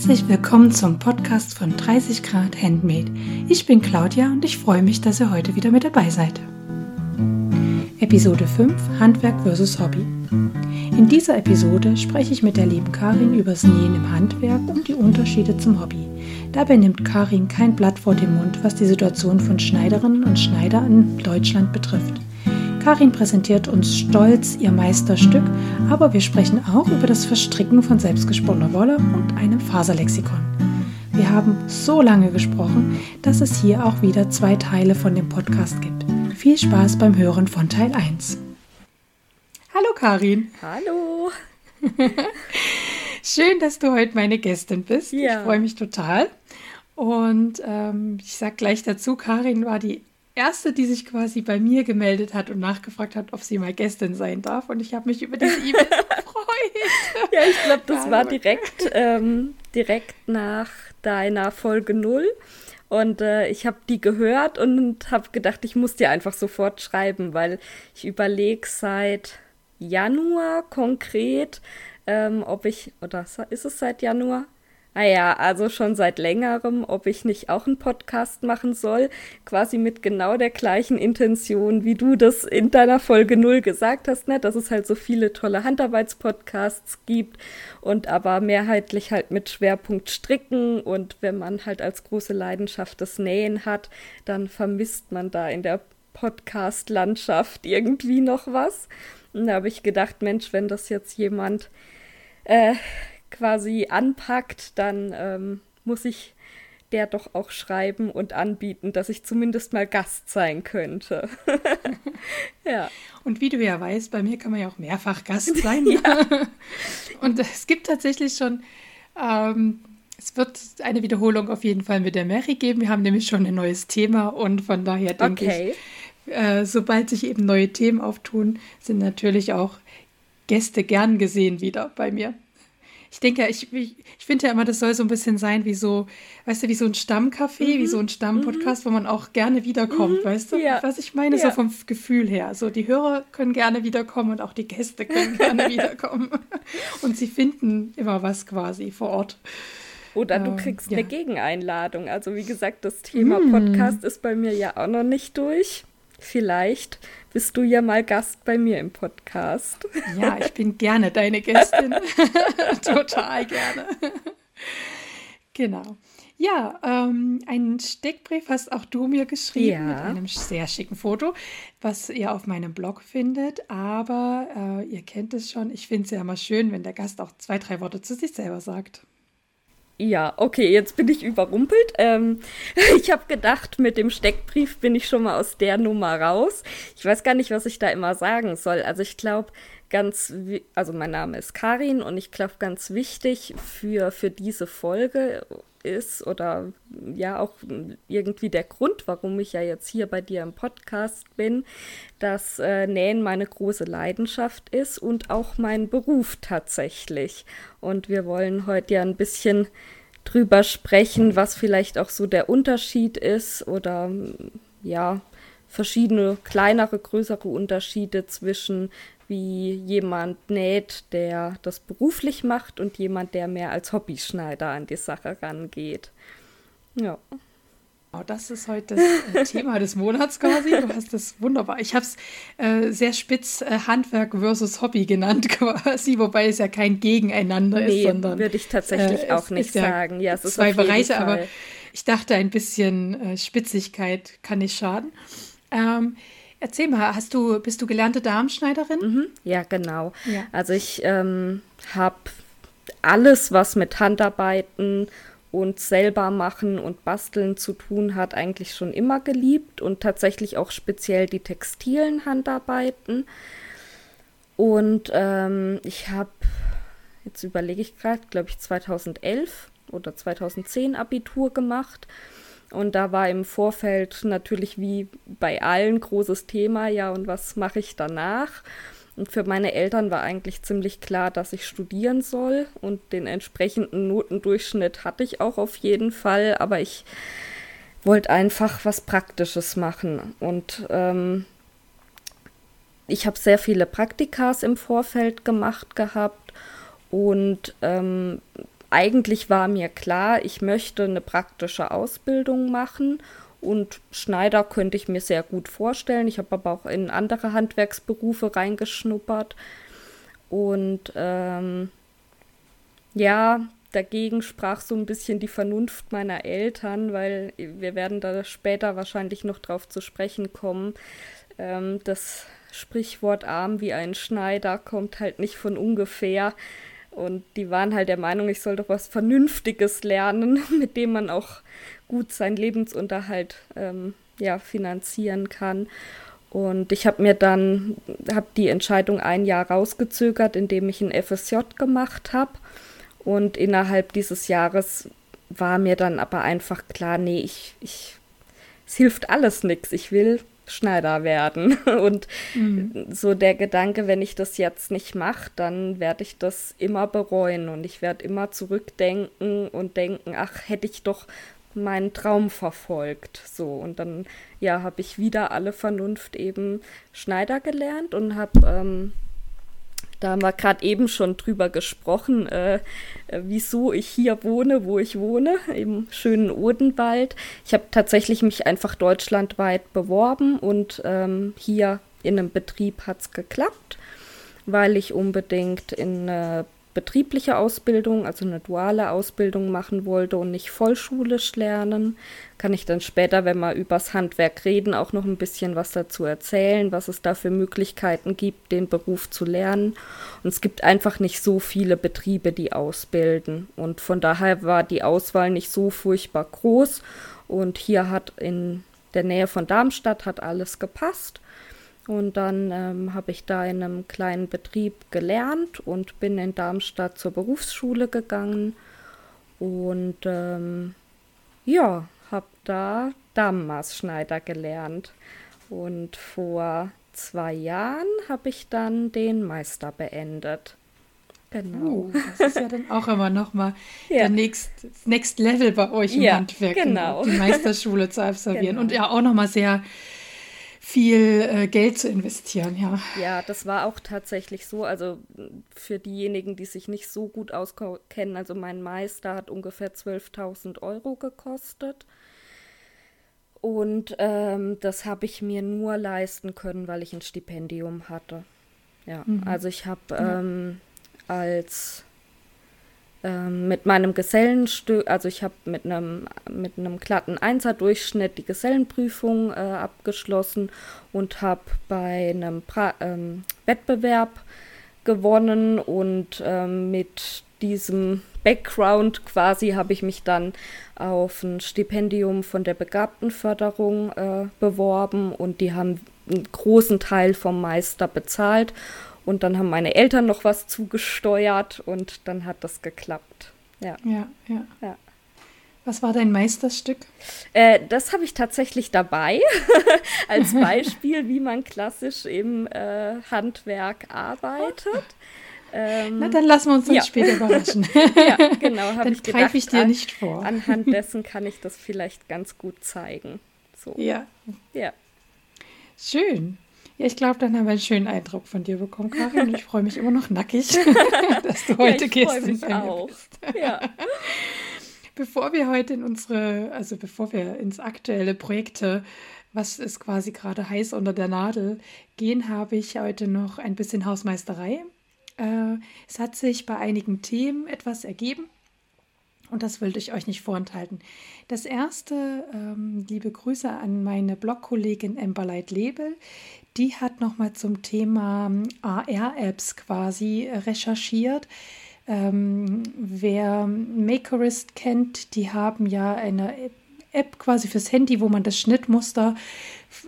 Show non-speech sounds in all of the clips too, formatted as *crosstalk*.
Herzlich willkommen zum Podcast von 30 Grad Handmade. Ich bin Claudia und ich freue mich, dass ihr heute wieder mit dabei seid. Episode 5 Handwerk vs. Hobby. In dieser Episode spreche ich mit der lieben Karin über das Nähen im Handwerk und die Unterschiede zum Hobby. Dabei nimmt Karin kein Blatt vor den Mund, was die Situation von Schneiderinnen und Schneider in Deutschland betrifft. Karin präsentiert uns stolz ihr Meisterstück, aber wir sprechen auch über das Verstricken von selbstgesponnener Wolle und einem Faserlexikon. Wir haben so lange gesprochen, dass es hier auch wieder zwei Teile von dem Podcast gibt. Viel Spaß beim Hören von Teil 1. Hallo Karin. Hallo. *laughs* Schön, dass du heute meine Gästin bist. Ja. Ich freue mich total. Und ähm, ich sage gleich dazu, Karin war die erste, die sich quasi bei mir gemeldet hat und nachgefragt hat, ob sie mal Gästin sein darf. Und ich habe mich über diese E-Mail *laughs* gefreut. Ja, ich glaube, das war direkt, ähm, direkt nach deiner Folge 0. Und äh, ich habe die gehört und habe gedacht, ich muss dir einfach sofort schreiben, weil ich überlege seit Januar konkret, ähm, ob ich, oder ist es seit Januar? Naja, ah also schon seit längerem, ob ich nicht auch einen Podcast machen soll, quasi mit genau der gleichen Intention, wie du das in deiner Folge 0 gesagt hast, ne? dass es halt so viele tolle Handarbeitspodcasts gibt und aber mehrheitlich halt mit Schwerpunkt Stricken und wenn man halt als große Leidenschaft das Nähen hat, dann vermisst man da in der Podcast-Landschaft irgendwie noch was. Und da habe ich gedacht, Mensch, wenn das jetzt jemand äh, quasi anpackt, dann ähm, muss ich der doch auch schreiben und anbieten, dass ich zumindest mal Gast sein könnte. *laughs* ja. Und wie du ja weißt, bei mir kann man ja auch mehrfach Gast *laughs* sein. ja. *laughs* Und es gibt tatsächlich schon, ähm, es wird eine Wiederholung auf jeden Fall mit der Mary geben. Wir haben nämlich schon ein neues Thema und von daher denke okay. ich, äh, sobald sich eben neue Themen auftun, sind natürlich auch Gäste gern gesehen wieder bei mir ich denke, ich, ich, ich finde ja immer, das soll so ein bisschen sein wie so, weißt du, wie so ein Stammcafé, mhm. wie so ein Stammpodcast, mhm. wo man auch gerne wiederkommt, mhm. weißt du? Ja. Was ich meine, ja. so vom Gefühl her. So, die Hörer können gerne wiederkommen und auch die Gäste können *laughs* gerne wiederkommen. Und sie finden immer was quasi vor Ort. Oder du ähm, kriegst ähm, ja. eine Gegeneinladung. Also wie gesagt, das Thema mm. Podcast ist bei mir ja auch noch nicht durch. Vielleicht bist du ja mal Gast bei mir im Podcast. Ja, ich bin gerne deine Gästin. *laughs* *laughs* Total gerne. Genau. Ja, ähm, einen Steckbrief hast auch du mir geschrieben ja. mit einem sehr schicken Foto, was ihr auf meinem Blog findet. Aber äh, ihr kennt es schon, ich finde es ja immer schön, wenn der Gast auch zwei, drei Worte zu sich selber sagt. Ja, okay, jetzt bin ich überrumpelt. Ähm, *laughs* ich habe gedacht, mit dem Steckbrief bin ich schon mal aus der Nummer raus. Ich weiß gar nicht, was ich da immer sagen soll. Also ich glaube, ganz, also mein Name ist Karin und ich glaube, ganz wichtig für, für diese Folge ist oder ja auch irgendwie der Grund, warum ich ja jetzt hier bei dir im Podcast bin, dass äh, Nähen meine große Leidenschaft ist und auch mein Beruf tatsächlich. Und wir wollen heute ja ein bisschen drüber sprechen, was vielleicht auch so der Unterschied ist oder ja, verschiedene kleinere, größere Unterschiede zwischen wie jemand näht, der das beruflich macht und jemand, der mehr als Hobbyschneider an die Sache rangeht. Ja. Oh, das ist heute das äh, *laughs* Thema des Monats quasi. Du hast das wunderbar. Ich habe es äh, sehr spitz äh, Handwerk versus Hobby genannt *laughs* quasi, wobei es ja kein Gegeneinander nee, ist, sondern würde ich tatsächlich äh, auch nicht sagen. Ja, es ist zwei Bereiche, Fall. aber ich dachte, ein bisschen äh, Spitzigkeit kann nicht schaden. Ähm, Erzähl mal, hast du, bist du gelernte Darmschneiderin? Mhm, ja, genau. Ja. Also ich ähm, habe alles, was mit Handarbeiten und selber machen und basteln zu tun hat, eigentlich schon immer geliebt und tatsächlich auch speziell die textilen Handarbeiten. Und ähm, ich habe, jetzt überlege ich gerade, glaube ich 2011 oder 2010 Abitur gemacht und da war im Vorfeld natürlich wie bei allen großes Thema, ja, und was mache ich danach? Und für meine Eltern war eigentlich ziemlich klar, dass ich studieren soll und den entsprechenden Notendurchschnitt hatte ich auch auf jeden Fall, aber ich wollte einfach was Praktisches machen. Und ähm, ich habe sehr viele Praktikas im Vorfeld gemacht gehabt und ähm, eigentlich war mir klar, ich möchte eine praktische Ausbildung machen und Schneider könnte ich mir sehr gut vorstellen. Ich habe aber auch in andere Handwerksberufe reingeschnuppert. Und ähm, ja, dagegen sprach so ein bisschen die Vernunft meiner Eltern, weil wir werden da später wahrscheinlich noch drauf zu sprechen kommen. Ähm, das Sprichwort arm wie ein Schneider kommt halt nicht von ungefähr. Und die waren halt der Meinung, ich soll doch was Vernünftiges lernen, *laughs* mit dem man auch gut seinen Lebensunterhalt ähm, ja, finanzieren kann. Und ich habe mir dann, habe die Entscheidung ein Jahr rausgezögert, indem ich ein FSJ gemacht habe. Und innerhalb dieses Jahres war mir dann aber einfach klar, nee, ich, ich, es hilft alles nichts. Ich will Schneider werden. *laughs* Und mhm. so der Gedanke, wenn ich das jetzt nicht mache, dann werde ich das immer bereuen und ich werde immer zurückdenken und denken, ach, hätte ich doch meinen Traum verfolgt. So, und dann, ja, habe ich wieder alle Vernunft eben Schneider gelernt und habe, ähm, da haben wir gerade eben schon drüber gesprochen, äh, äh, wieso ich hier wohne, wo ich wohne, im schönen Odenwald. Ich habe tatsächlich mich einfach deutschlandweit beworben und ähm, hier in einem Betrieb hat es geklappt, weil ich unbedingt in eine betriebliche Ausbildung, also eine duale Ausbildung machen wollte und nicht vollschulisch lernen. Kann ich dann später, wenn wir übers Handwerk reden, auch noch ein bisschen was dazu erzählen, was es da für Möglichkeiten gibt, den Beruf zu lernen. Und es gibt einfach nicht so viele Betriebe, die ausbilden. Und von daher war die Auswahl nicht so furchtbar groß. Und hier hat in der Nähe von Darmstadt hat alles gepasst. Und dann ähm, habe ich da in einem kleinen Betrieb gelernt und bin in Darmstadt zur Berufsschule gegangen. Und ähm, ja, habe da Damenmaßschneider gelernt. Und vor zwei Jahren habe ich dann den Meister beendet. Genau. Uh, das ist ja dann auch immer nochmal *laughs* ja. der next, Next Level bei euch im ja, Handwerk, genau. die Meisterschule zu absolvieren. *laughs* Genau. Und ja auch nochmal sehr viel äh, Geld zu investieren, ja. Ja, das war auch tatsächlich so. Also für diejenigen, die sich nicht so gut auskennen, also mein Meister hat ungefähr 12.000 Euro gekostet. Und ähm, das habe ich mir nur leisten können, weil ich ein Stipendium hatte. Ja, mhm. also ich habe ähm, als ähm, mit meinem Gesellenstück, also ich habe mit einem mit einem glatten Einser-Durchschnitt die Gesellenprüfung äh, abgeschlossen und habe bei einem pra ähm, Wettbewerb gewonnen und ähm, mit diesem Background quasi habe ich mich dann auf ein Stipendium von der Begabtenförderung äh, beworben und die haben einen großen Teil vom Meister bezahlt und dann haben meine Eltern noch was zugesteuert und dann hat das geklappt. Ja, ja. ja. ja. Was war dein Meisterstück? Äh, das habe ich tatsächlich dabei, *laughs* als *laughs* Beispiel, wie man klassisch im äh, Handwerk arbeitet. Ähm, Na, dann lassen wir uns das ja. später überraschen. *laughs* ja, genau. Dann ich greife ich dir an, nicht vor. Anhand dessen kann ich das vielleicht ganz gut zeigen. So. Ja. Ja. Schön. Ja, ich glaube, dann haben wir einen schönen Eindruck von dir bekommen, Karin. Und ich freue mich immer noch nackig, *laughs* *laughs* dass du heute ja, ich gehst. Mich auch. *laughs* Ja. Bevor wir heute in unsere, also bevor wir ins aktuelle Projekte, was ist quasi gerade heiß unter der Nadel, gehen, habe ich heute noch ein bisschen Hausmeisterei. Äh, es hat sich bei einigen Themen etwas ergeben. Und das wollte ich euch nicht vorenthalten. Das erste, ähm, liebe Grüße an meine Blogkollegin Emberlight Lebel. Die hat nochmal zum Thema ähm, AR-Apps quasi äh, recherchiert. Ähm, wer Makerist kennt, die haben ja eine App quasi fürs Handy, wo man das Schnittmuster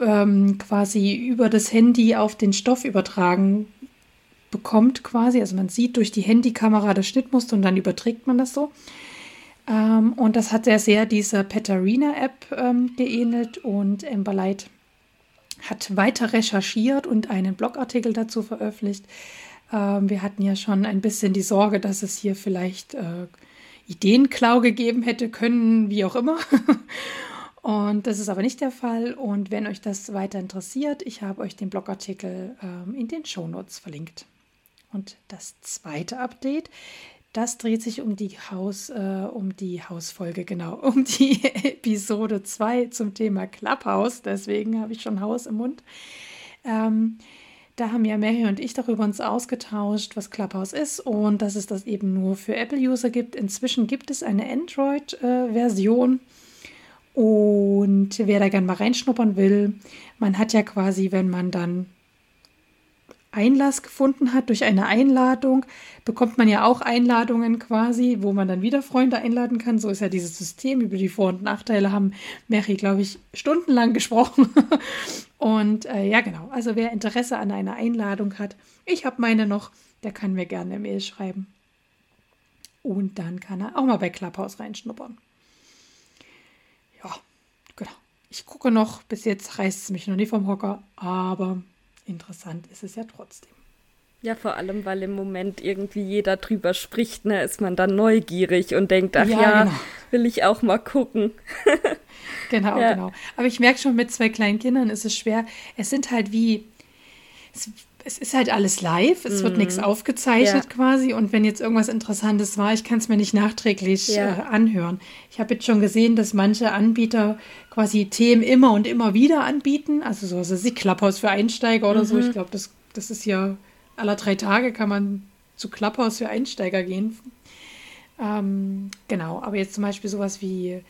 ähm, quasi über das Handy auf den Stoff übertragen bekommt quasi. Also man sieht durch die Handykamera das Schnittmuster und dann überträgt man das so. Ähm, und das hat sehr, sehr dieser Petarina-App ähm, geähnelt und Emberlight hat weiter recherchiert und einen Blogartikel dazu veröffentlicht. Ähm, wir hatten ja schon ein bisschen die Sorge, dass es hier vielleicht äh, Ideenklau gegeben hätte können, wie auch immer. *laughs* Und das ist aber nicht der Fall. Und wenn euch das weiter interessiert, ich habe euch den Blogartikel ähm, in den Shownotes verlinkt. Und das zweite Update, Das dreht sich um die Haus, äh, um die Hausfolge, genau, *laughs* um die Episode 2 zum Thema Clubhouse. Deswegen habe ich schon Haus im Mund. Ähm, da haben ja Mary und ich darüber uns ausgetauscht, was Clubhouse ist und dass es das eben nur für Apple-User gibt. Inzwischen gibt es eine Android-Version. Und wer da gerne mal reinschnuppern will, man hat ja quasi, wenn man dann Einlass gefunden hat durch eine Einladung, bekommt man ja auch Einladungen quasi, wo man dann wieder Freunde einladen kann. So ist ja dieses System. Über die Vor- und Nachteile haben Mary, glaube ich, stundenlang *laughs* gesprochen. und äh, ja, genau. Also wer Interesse an einer Einladung hat, ich habe meine noch, der kann mir gerne eine Mail schreiben. Und dann kann er auch mal bei Clubhouse reinschnuppern. Ja, genau. Ich gucke noch, bis jetzt reißt es mich noch nie vom Hocker, aber interessant ist es ja trotzdem. Ja, vor allem, weil im Moment irgendwie jeder drüber spricht, ne, ist man dann neugierig und denkt, ach ja, ja genau. will ich auch mal gucken. *laughs* genau, ja. genau. Aber ich merke schon, mit zwei kleinen Kindern ist es schwer. Es sind halt wie, es es ist halt alles live, es mm. wird nichts mhm. aufgezeichnet ja. quasi. Und wenn jetzt irgendwas Interessantes war, ich kann es mir nicht nachträglich ja. äh, anhören. Ich habe jetzt schon gesehen, dass manche Anbieter quasi Themen immer und immer wieder anbieten. Also so also sie Clubhouse für Einsteiger oder mhm. so. Ich mhm. glaube, das, das ist ja aller drei Tage kann man zu Clubhouse für Einsteiger gehen. Ähm, genau, aber jetzt zum Beispiel sowas wie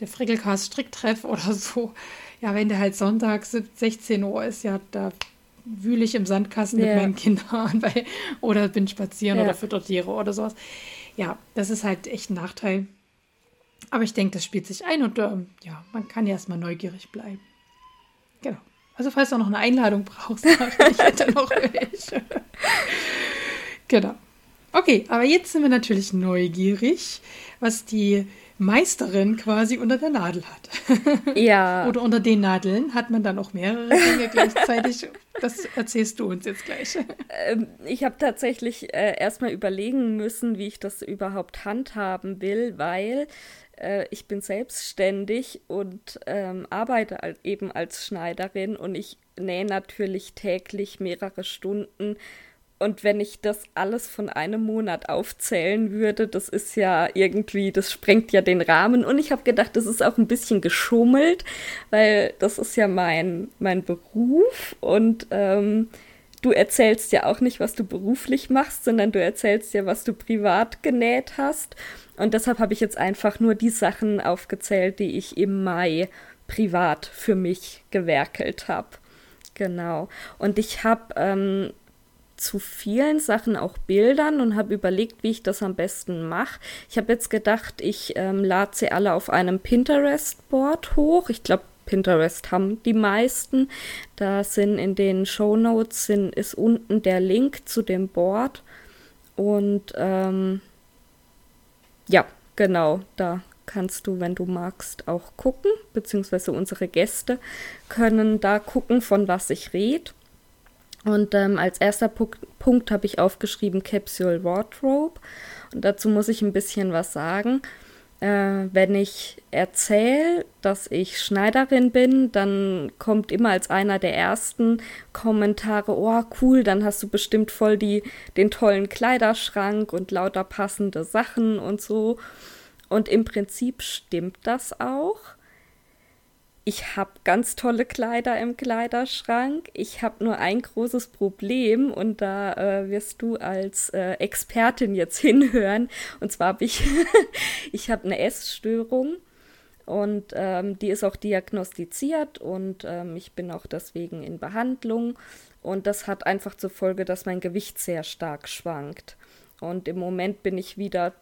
der Frickelcast Stricktreff *laughs* oder so. Ja, wenn der halt Sonntag 16 Uhr ist, ja, da wühle ich im Sandkasten yeah. mit meinen Kindern *laughs* bei, oder bin spazieren yeah. oder fütter Tiere oder sowas. Ja, das ist halt echt ein Nachteil. Aber ich denke, das spielt sich ein und ähm, ja, man kann ja erstmal neugierig bleiben. Genau. Also falls du noch eine Einladung brauchst, *laughs* ich hätte noch welche. genau. Okay, aber jetzt sind wir natürlich neugierig, was die Meisterin quasi unter der Nadel hat. *laughs* Ja. Oder unter den Nadeln hat man dann auch mehrere Dinge gleichzeitig. Das erzählst du uns jetzt gleich. Ähm, ich habe tatsächlich äh, erstmal überlegen müssen, wie ich das überhaupt handhaben will, weil äh, ich bin selbstständig und ähm, arbeite eben als Schneiderin und ich nähe natürlich täglich mehrere Stunden und wenn ich das alles von einem Monat aufzählen würde, das ist ja irgendwie, das sprengt ja den Rahmen. Und ich habe gedacht, das ist auch ein bisschen geschummelt, weil das ist ja mein, mein Beruf. Und ähm, du erzählst ja auch nicht, was du beruflich machst, sondern du erzählst ja, was du privat genäht hast. Und deshalb habe ich jetzt einfach nur die Sachen aufgezählt, die ich im Mai privat für mich gewerkelt habe. Genau. Und ich habe ähm, zu vielen Sachen auch Bildern und habe überlegt, wie ich das am besten mache. Ich habe jetzt gedacht, ich ähm, lade sie alle auf einem Pinterest-Board hoch. Ich glaube, Pinterest haben die meisten. Da sind in den Show Notes ist unten der Link zu dem Board. Und ähm, ja, genau, da kannst du, wenn du magst, auch gucken, beziehungsweise unsere Gäste können da gucken, von was ich rede. Und ähm, als erster Punkt, Punkt habe ich aufgeschrieben Capsule Wardrobe. Und dazu muss ich ein bisschen was sagen. Äh, wenn ich erzähle, dass ich Schneiderin bin, dann kommt immer als einer der ersten Kommentare, oh cool, dann hast du bestimmt voll die, den tollen Kleiderschrank und lauter passende Sachen und so. Und im Prinzip stimmt das auch ich habe ganz tolle Kleider im Kleiderschrank. Ich habe nur ein großes Problem und da äh, wirst du als äh, Expertin jetzt *laughs* hinhören. Und zwar habe ich, *laughs* ich habe eine Essstörung und ähm, die ist auch diagnostiziert und ähm, ich bin auch deswegen in Behandlung. Und das hat einfach zur Folge, dass mein Gewicht sehr stark schwankt. Und im Moment bin ich wieder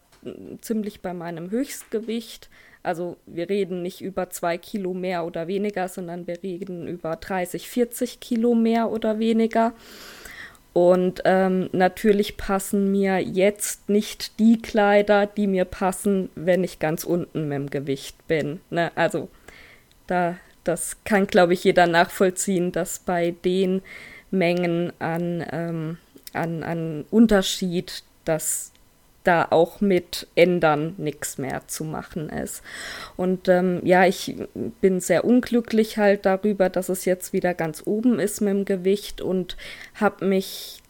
ziemlich bei meinem Höchstgewicht also wir reden nicht über zwei Kilo mehr oder weniger, sondern wir reden über 30, 40 Kilo mehr oder weniger. Und ähm, natürlich passen mir jetzt nicht die Kleider, die mir passen, wenn ich ganz unten mit dem Gewicht bin. Ne? Also da, das kann, glaube ich, jeder nachvollziehen, dass bei den Mengen an, ähm, an, an Unterschied, dass da auch mit ändern nichts mehr zu machen ist. Und ähm, ja, ich bin sehr unglücklich halt darüber, dass es jetzt wieder ganz oben ist mit dem Gewicht und habe mich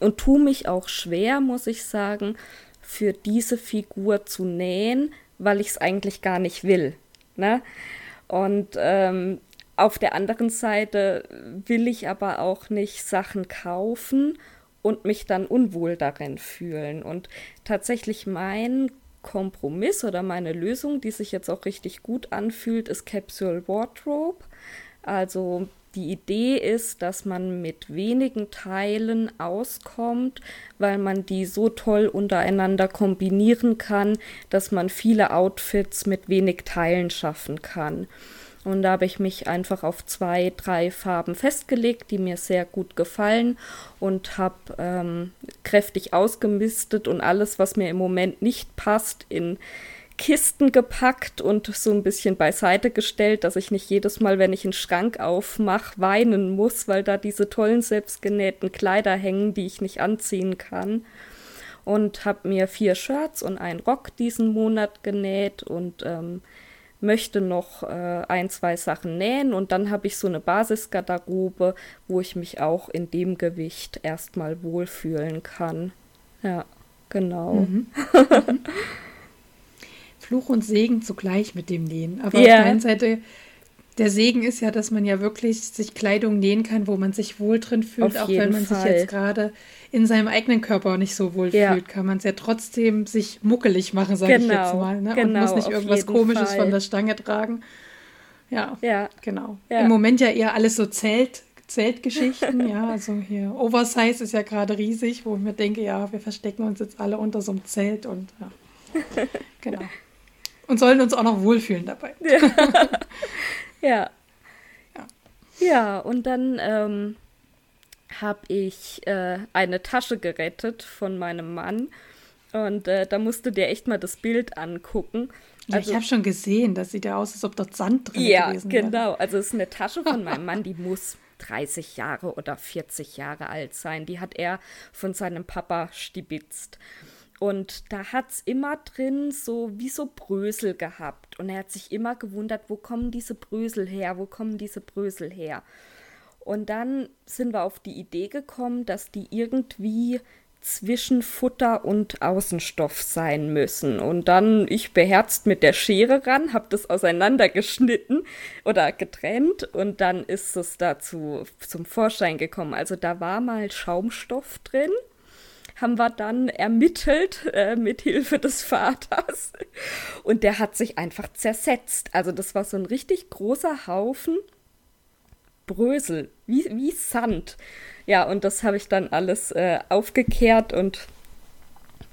und tue mich auch schwer, muss ich sagen, für diese Figur zu nähen, weil ich es eigentlich gar nicht will. Ne? Und ähm, auf der anderen Seite will ich aber auch nicht Sachen kaufen und mich dann unwohl darin fühlen. Und tatsächlich mein Kompromiss oder meine Lösung, die sich jetzt auch richtig gut anfühlt, ist Capsule Wardrobe. Also die Idee ist, dass man mit wenigen Teilen auskommt, weil man die so toll untereinander kombinieren kann, dass man viele Outfits mit wenig Teilen schaffen kann. Und da habe ich mich einfach auf zwei, drei Farben festgelegt, die mir sehr gut gefallen und habe ähm, kräftig ausgemistet und alles, was mir im Moment nicht passt, in Kisten gepackt und so ein bisschen beiseite gestellt, dass ich nicht jedes Mal, wenn ich einen Schrank aufmache, weinen muss, weil da diese tollen selbstgenähten Kleider hängen, die ich nicht anziehen kann. Und habe mir vier Shirts und einen Rock diesen Monat genäht und ähm, möchte noch äh, ein, zwei Sachen nähen und dann habe ich so eine Basisgarderobe, wo ich mich auch in dem Gewicht erstmal wohlfühlen kann. Ja, genau. Mhm. *laughs* Fluch und Segen zugleich mit dem Nähen. Aber yeah. auf der einen Seite der Segen ist ja, dass man ja wirklich sich Kleidung nähen kann, wo man sich wohl drin fühlt, auch wenn man Fall. sich jetzt gerade in seinem eigenen Körper nicht so wohl ja. fühlt, kann man es ja trotzdem sich muckelig machen, sage genau, ich jetzt genau, mal. Ne? Genau, Und muss nicht irgendwas Komisches Fall. von der Stange tragen. Ja, ja. genau. Ja. Im Moment ja eher alles so Zelt, Zeltgeschichten, ja, also hier Oversize ist ja gerade riesig, wo ich mir denke, ja, wir verstecken uns jetzt alle unter so einem Zelt und ja, *laughs* genau. Und sollen uns auch noch wohlfühlen dabei. Ja. *laughs* Ja. Ja, ja und dann ähm, habe ich äh, eine Tasche gerettet von meinem Mann. Und äh, da musst du dir echt mal das Bild angucken. Ja, also, ich habe schon gesehen, das sieht ja aus, als ob dort Sand drin ja, gewesen wäre. Ja, genau. Also es ist eine Tasche von meinem Mann, die muss 30 Jahre oder 40 Jahre alt sein. Die hat er von seinem Papa stibitzt. Und da hat es immer drin so wie so Brösel gehabt. Und er hat sich immer gewundert, wo kommen diese Brösel her, wo kommen diese Brösel her. Und dann sind wir auf die Idee gekommen, dass die irgendwie zwischen Futter und Außenstoff sein müssen. Und dann ich beherzt mit der Schere ran, habe das auseinandergeschnitten oder getrennt und dann ist es dazu zum Vorschein gekommen. Also da war mal Schaumstoff drin haben wir dann ermittelt äh, mit Hilfe des Vaters. Und der hat sich einfach zersetzt. Also das war so ein richtig großer Haufen Brösel, wie, wie Sand. Ja, und das habe ich dann alles äh, aufgekehrt und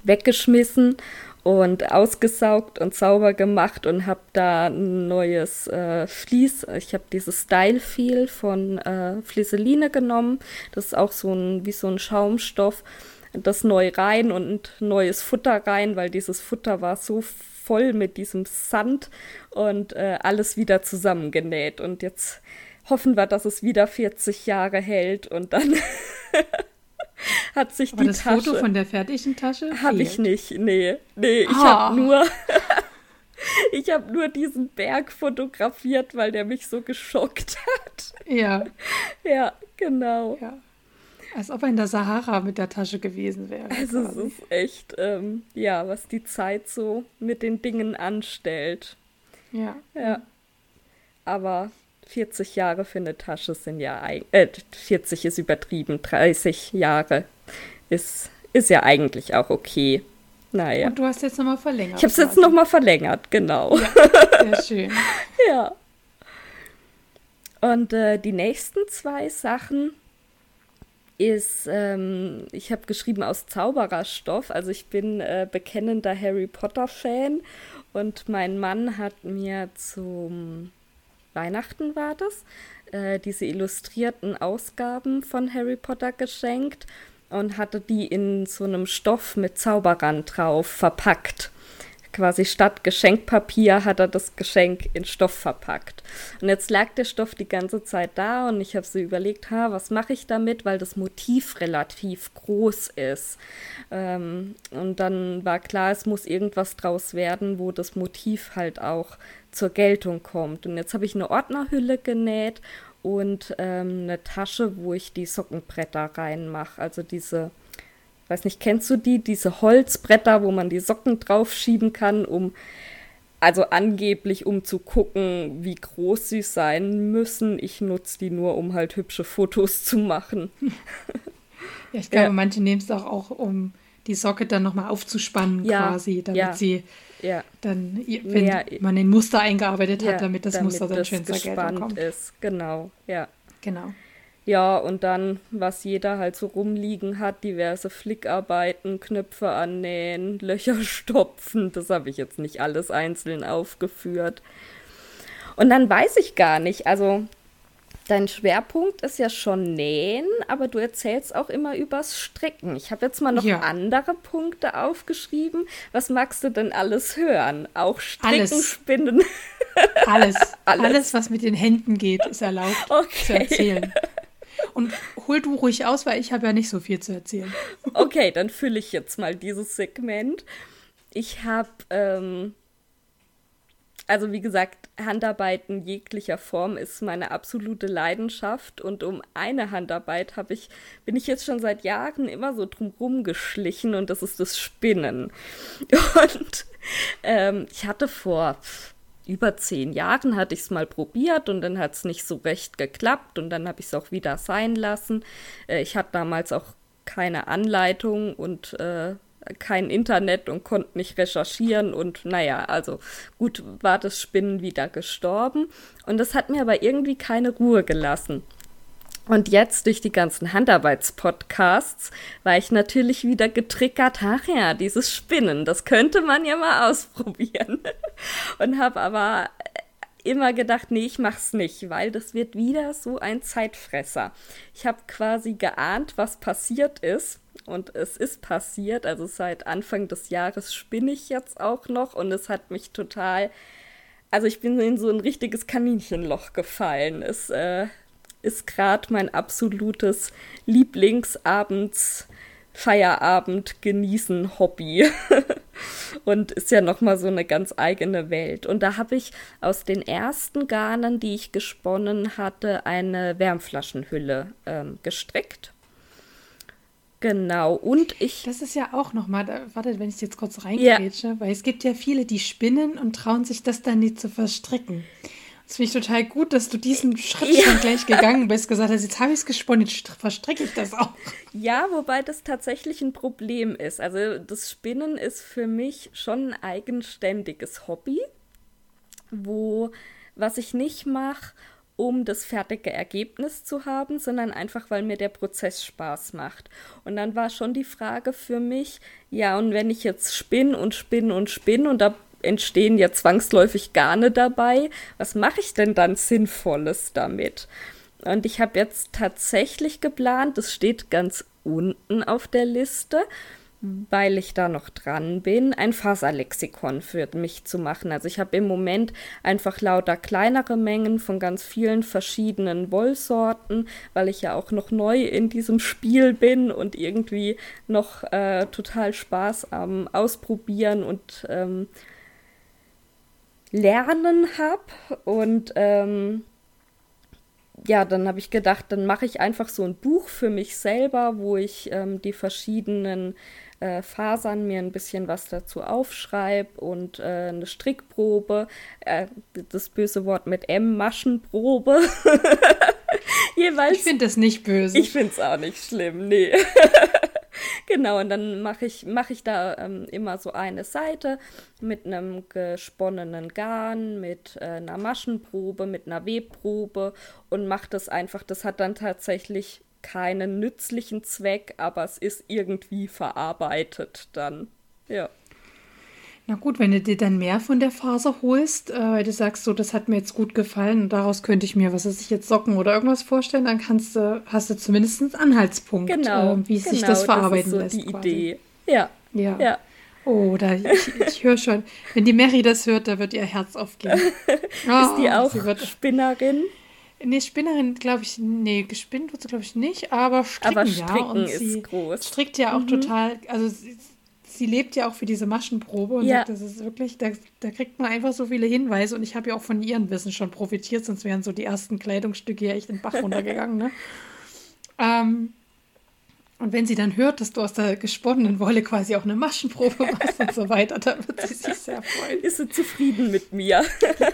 weggeschmissen und ausgesaugt und sauber gemacht und habe da ein neues äh, Vlies. Ich habe dieses Style Feel von äh, Flieseline genommen. Das ist auch so ein wie so ein Schaumstoff das neu rein und neues Futter rein, weil dieses Futter war so voll mit diesem Sand und äh, alles wieder zusammengenäht. Und jetzt hoffen wir, dass es wieder 40 Jahre hält und dann *laughs* hat sich Aber die das Tasche. Foto von der fertigen Tasche? Habe ich nicht, nee. Nee, ich ah. habe nur. *laughs* ich habe nur diesen Berg fotografiert, weil der mich so geschockt hat. Ja. *laughs* Ja, genau. Ja. Als ob er in der Sahara mit der Tasche gewesen wäre. Also es ist echt, ähm, ja, was die Zeit so mit den Dingen anstellt. Ja. Ja. Aber 40 Jahre für eine Tasche sind ja, äh, 40 ist übertrieben, 30 Jahre ist, ist ja eigentlich auch okay. Naja. Und du hast jetzt nochmal verlängert. Ich habe es jetzt nochmal verlängert, genau. Ja, sehr schön. *laughs* ja. Und äh, die nächsten zwei Sachen ist, ähm, ich habe geschrieben aus Zaubererstoff. Also ich bin äh, bekennender Harry Potter-Fan und mein Mann hat mir zum Weihnachten war das, äh, diese illustrierten Ausgaben von Harry Potter geschenkt und hatte die in so einem Stoff mit Zauberrand drauf verpackt quasi statt Geschenkpapier hat er das Geschenk in Stoff verpackt. Und jetzt lag der Stoff die ganze Zeit da und ich habe so überlegt, ha, was mache ich damit, weil das Motiv relativ groß ist. Ähm, und dann war klar, es muss irgendwas draus werden, wo das Motiv halt auch zur Geltung kommt. Und jetzt habe ich eine Ordnerhülle genäht und ähm, eine Tasche, wo ich die Sockenbretter reinmache, also diese weiß nicht, kennst du die, diese Holzbretter, wo man die Socken draufschieben kann, um also angeblich, um zu gucken, wie groß sie sein müssen. Ich nutze die nur, um halt hübsche Fotos zu machen. *laughs* Ja, ich glaube, ja. manche nehmen es auch, auch, um die Socke dann nochmal aufzuspannen ja, quasi, damit ja, sie dann, wenn man den Muster eingearbeitet hat, damit das damit Muster dann das schön zur Geltung kommt. ist. Genau, ja. Genau. Ja, und dann, was jeder halt so rumliegen hat, diverse Flickarbeiten, Knöpfe annähen, Löcher *laughs* stopfen. Das habe ich jetzt nicht alles einzeln aufgeführt. Und dann weiß ich gar nicht, also dein Schwerpunkt ist ja schon Nähen, aber du erzählst auch immer übers Stricken. Ich habe jetzt mal noch ja. andere Punkte aufgeschrieben. Was magst du denn alles hören? Auch Stricken, alles. Spinnen? *laughs* Alles. alles. Alles, was mit den Händen geht, ist erlaubt okay. zu erzählen. Und hol du ruhig aus, weil ich habe ja nicht so viel zu erzählen. Okay, dann fülle ich jetzt mal dieses Segment. Ich habe ähm, also wie gesagt, Handarbeiten jeglicher Form ist meine absolute Leidenschaft und um eine Handarbeit habe ich bin ich jetzt schon seit Jahren immer so drumherum geschlichen und das ist das Spinnen. *laughs* Und ähm, ich hatte vor über zehn Jahren hatte ich es mal probiert und dann hat es nicht so recht geklappt und dann habe ich es auch wieder sein lassen. Äh, ich hatte damals auch keine Anleitung und äh, kein Internet und konnte nicht recherchieren und naja, also gut war das Spinnen wieder gestorben und das hat mir aber irgendwie keine Ruhe gelassen. Und jetzt durch die ganzen Handarbeitspodcasts war ich natürlich wieder getriggert, ach ja, dieses Spinnen, das könnte man ja mal ausprobieren. *laughs* Und habe aber immer gedacht, nee, ich mach's nicht, weil das wird wieder so ein Zeitfresser. Ich habe quasi geahnt, was passiert ist und es ist passiert. Also seit Anfang des Jahres spinne ich jetzt auch noch und es hat mich total. Also ich bin in so ein richtiges Kaninchenloch gefallen. Es äh, ist gerade mein absolutes Lieblingsabends. Feierabend genießen Hobby *laughs* und ist ja noch mal so eine ganz eigene Welt und da habe ich aus den ersten Garnen, die ich gesponnen hatte, eine Wärmflaschenhülle ähm, gestrickt Genau, und ich. Das ist ja auch nochmal, warte, wenn ich jetzt kurz reingrätsche, ja. weil es gibt ja viele, die spinnen und trauen sich das dann nicht zu verstricken. Das finde ich total gut, dass du diesen Schritt ja. schon gleich gegangen bist, gesagt hast, jetzt habe ich es gesponnen, jetzt verstricke ich das auch. Ja, wobei das tatsächlich ein Problem ist. Also das Spinnen ist für mich schon ein eigenständiges Hobby, wo was ich nicht mache um das fertige Ergebnis zu haben, sondern einfach, weil mir der Prozess Spaß macht. Und dann war schon die Frage für mich, ja, und wenn ich jetzt spinne und spinne und spinne und da entstehen ja zwangsläufig Garne dabei, was mache ich denn dann Sinnvolles damit? Und ich habe jetzt tatsächlich geplant, das steht ganz unten auf der Liste, weil ich da noch dran bin, ein Faserlexikon für mich zu machen. Also ich habe im Moment einfach lauter kleinere Mengen von ganz vielen verschiedenen Wollsorten, weil ich ja auch noch neu in diesem Spiel bin und irgendwie noch äh, total Spaß am Ausprobieren und ähm, Lernen habe. Und ähm, ja, dann habe ich gedacht, dann mache ich einfach so ein Buch für mich selber, wo ich ähm, die verschiedenen äh, Fasern mir ein bisschen was dazu aufschreibe und äh, eine Strickprobe, äh, das böse Wort mit M, Maschenprobe. *laughs* Jeweils. Ich finde das nicht böse. Ich finde es auch nicht schlimm, nee. *laughs* *laughs* genau, und dann mache ich, mach ich da ähm, immer so eine Seite mit einem gesponnenen Garn, mit äh, einer Maschenprobe, mit einer Webprobe und mache das einfach. Das hat dann tatsächlich keinen nützlichen Zweck, aber es ist irgendwie verarbeitet dann. Ja. Na gut, wenn du dir dann mehr von der Faser holst, äh, weil du sagst, so, das hat mir jetzt gut gefallen und daraus könnte ich mir, was weiß ich, jetzt Socken oder irgendwas vorstellen, dann kannst du, hast du zumindest einen Anhaltspunkt, genau, äh, wie genau, sich das verarbeiten das ist so lässt. Die quasi. Idee. Ja. Ja. ja. Oh, da, ich, ich höre schon, wenn die Mary das hört, da wird ihr Herz aufgehen. Oh, *laughs* ist die auch Spinnerin? Nee, Spinnerin, glaube ich, nee, gespinnt wird sie, glaube ich, nicht, aber stricken, aber stricken ja. Und sie groß. strickt ja auch mhm. total, also sie, sie, lebt ja auch für diese Maschenprobe und ja. sagt, das ist wirklich, da, da kriegt man einfach so viele Hinweise und ich habe ja auch von ihrem Wissen schon profitiert, sonst wären so die ersten Kleidungsstücke ja echt in den Bach runtergegangen, ne? ähm, Und wenn sie dann hört, dass du aus der gesponnenen Wolle quasi auch eine Maschenprobe *laughs* machst und so weiter, dann wird sie sich sehr freuen. Ist sie zufrieden mit mir?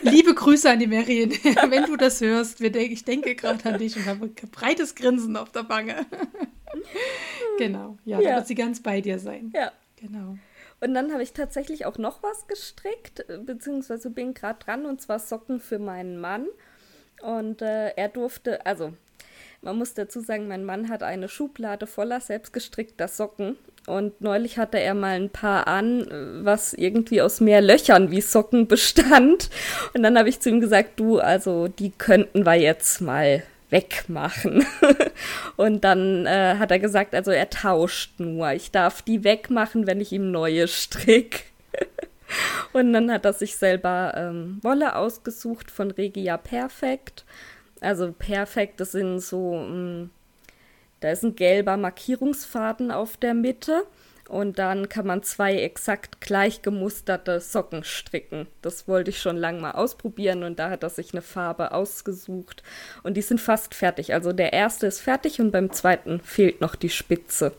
Liebe Grüße an die Marion. *laughs* Wenn du das hörst, ich denke gerade an dich und habe ein breites Grinsen auf der Wange. *laughs* genau, ja, ja. da wird sie ganz bei dir sein. Ja. Genau. Und dann habe ich tatsächlich auch noch was gestrickt, beziehungsweise bin gerade dran, und zwar Socken für meinen Mann. Und äh, er durfte, also man muss dazu sagen, mein Mann hat eine Schublade voller selbstgestrickter Socken. Und neulich hatte er mal ein paar an, was irgendwie aus mehr Löchern wie Socken bestand. Und dann habe ich zu ihm gesagt, du, also die könnten wir jetzt mal wegmachen. *laughs* und dann äh, hat er gesagt, also er tauscht nur. Ich darf die wegmachen, wenn ich ihm neue strick. *laughs* und dann hat er sich selber ähm, Wolle ausgesucht von Regia Perfect. Also Perfect, das sind so, mh, mm, da ist ein gelber Markierungsfaden auf der Mitte und dann kann man zwei exakt gleich gemusterte Socken stricken. Das wollte ich schon lange mal ausprobieren und da hat er sich eine Farbe ausgesucht. Und die sind fast fertig. Also der erste ist fertig und beim zweiten fehlt noch die Spitze.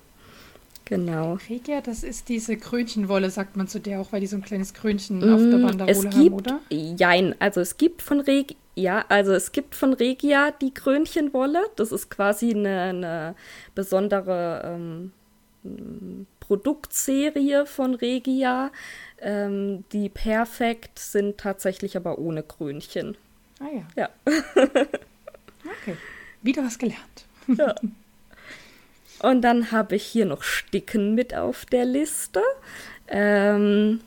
Genau. Regia, das ist diese Krönchenwolle, sagt man zu der auch, weil die so ein kleines Krönchen mm, auf der Banderole es gibt, haben, oder? Jein, also es gibt von Regia, ja, also es gibt von Regia die Krönchenwolle. Das ist quasi eine, eine besondere ähm, Produktserie von Regia. Ähm, die Perfekt sind tatsächlich aber ohne Krönchen. Ah ja. Ja. *laughs* okay. Wieder was gelernt. Ja. Und dann habe ich hier noch Sticken mit auf der Liste. Ähm,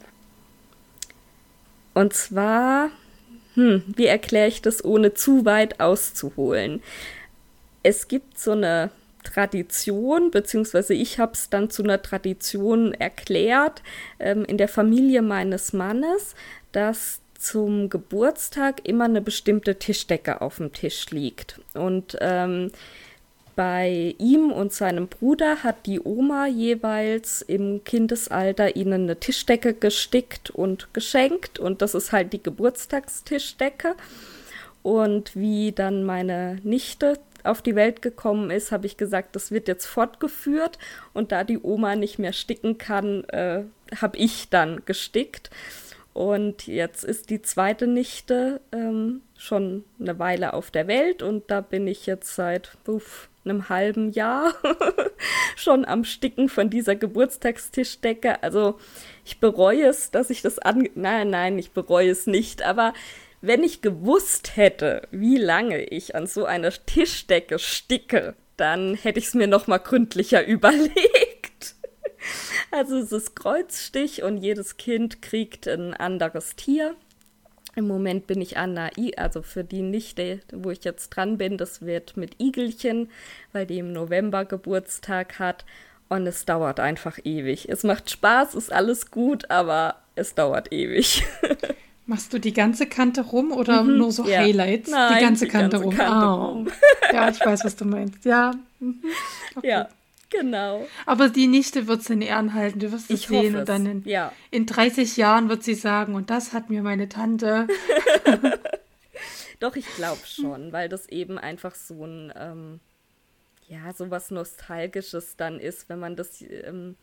und zwar, hm, wie erkläre ich das, ohne zu weit auszuholen? Es gibt so eine Tradition, beziehungsweise ich habe es dann zu einer Tradition erklärt ähm, in der Familie meines Mannes, dass zum Geburtstag immer eine bestimmte Tischdecke auf dem Tisch liegt. Und ähm, bei ihm und seinem Bruder hat die Oma jeweils im Kindesalter ihnen eine Tischdecke gestickt und geschenkt. Und das ist halt die Geburtstagstischdecke. Und wie dann meine Nichte auf die Welt gekommen ist, habe ich gesagt, das wird jetzt fortgeführt. Und da die Oma nicht mehr sticken kann, äh, habe ich dann gestickt. Und jetzt ist die zweite Nichte ähm, schon eine Weile auf der Welt und da bin ich jetzt seit uff, einem halben Jahr *laughs* schon am Sticken von dieser Geburtstagstischdecke. Also ich bereue es, dass ich das an... Nein, nein, ich bereue es nicht, aber wenn ich gewusst hätte, wie lange ich an so einer Tischdecke sticke, dann hätte ich es mir noch mal gründlicher *laughs* überlegt. Also es ist Kreuzstich und jedes Kind kriegt ein anderes Tier. Im Moment bin ich an einer, I also für die Nichte, wo ich jetzt dran bin, das wird mit Igelchen, weil die im November Geburtstag hat. Und es dauert einfach ewig. Es macht Spaß, ist alles gut, aber es dauert ewig. *laughs* Machst du die ganze Kante rum oder mhm, nur so ja. Highlights? Nein, die ganze die Kante ganze rum. Kante oh. rum. ja, ich weiß, was du meinst. Ja. Mhm. Okay. Ja, genau. Aber die Nichte wird es in Ehren halten. Du wirst es Ich sehen und dann in, Ja. in 30 Jahren wird sie sagen, und das hat mir meine Tante. *laughs* Doch, ich glaube schon, weil das eben einfach so ein, ähm, ja, so was Nostalgisches dann ist, wenn man das, ähm,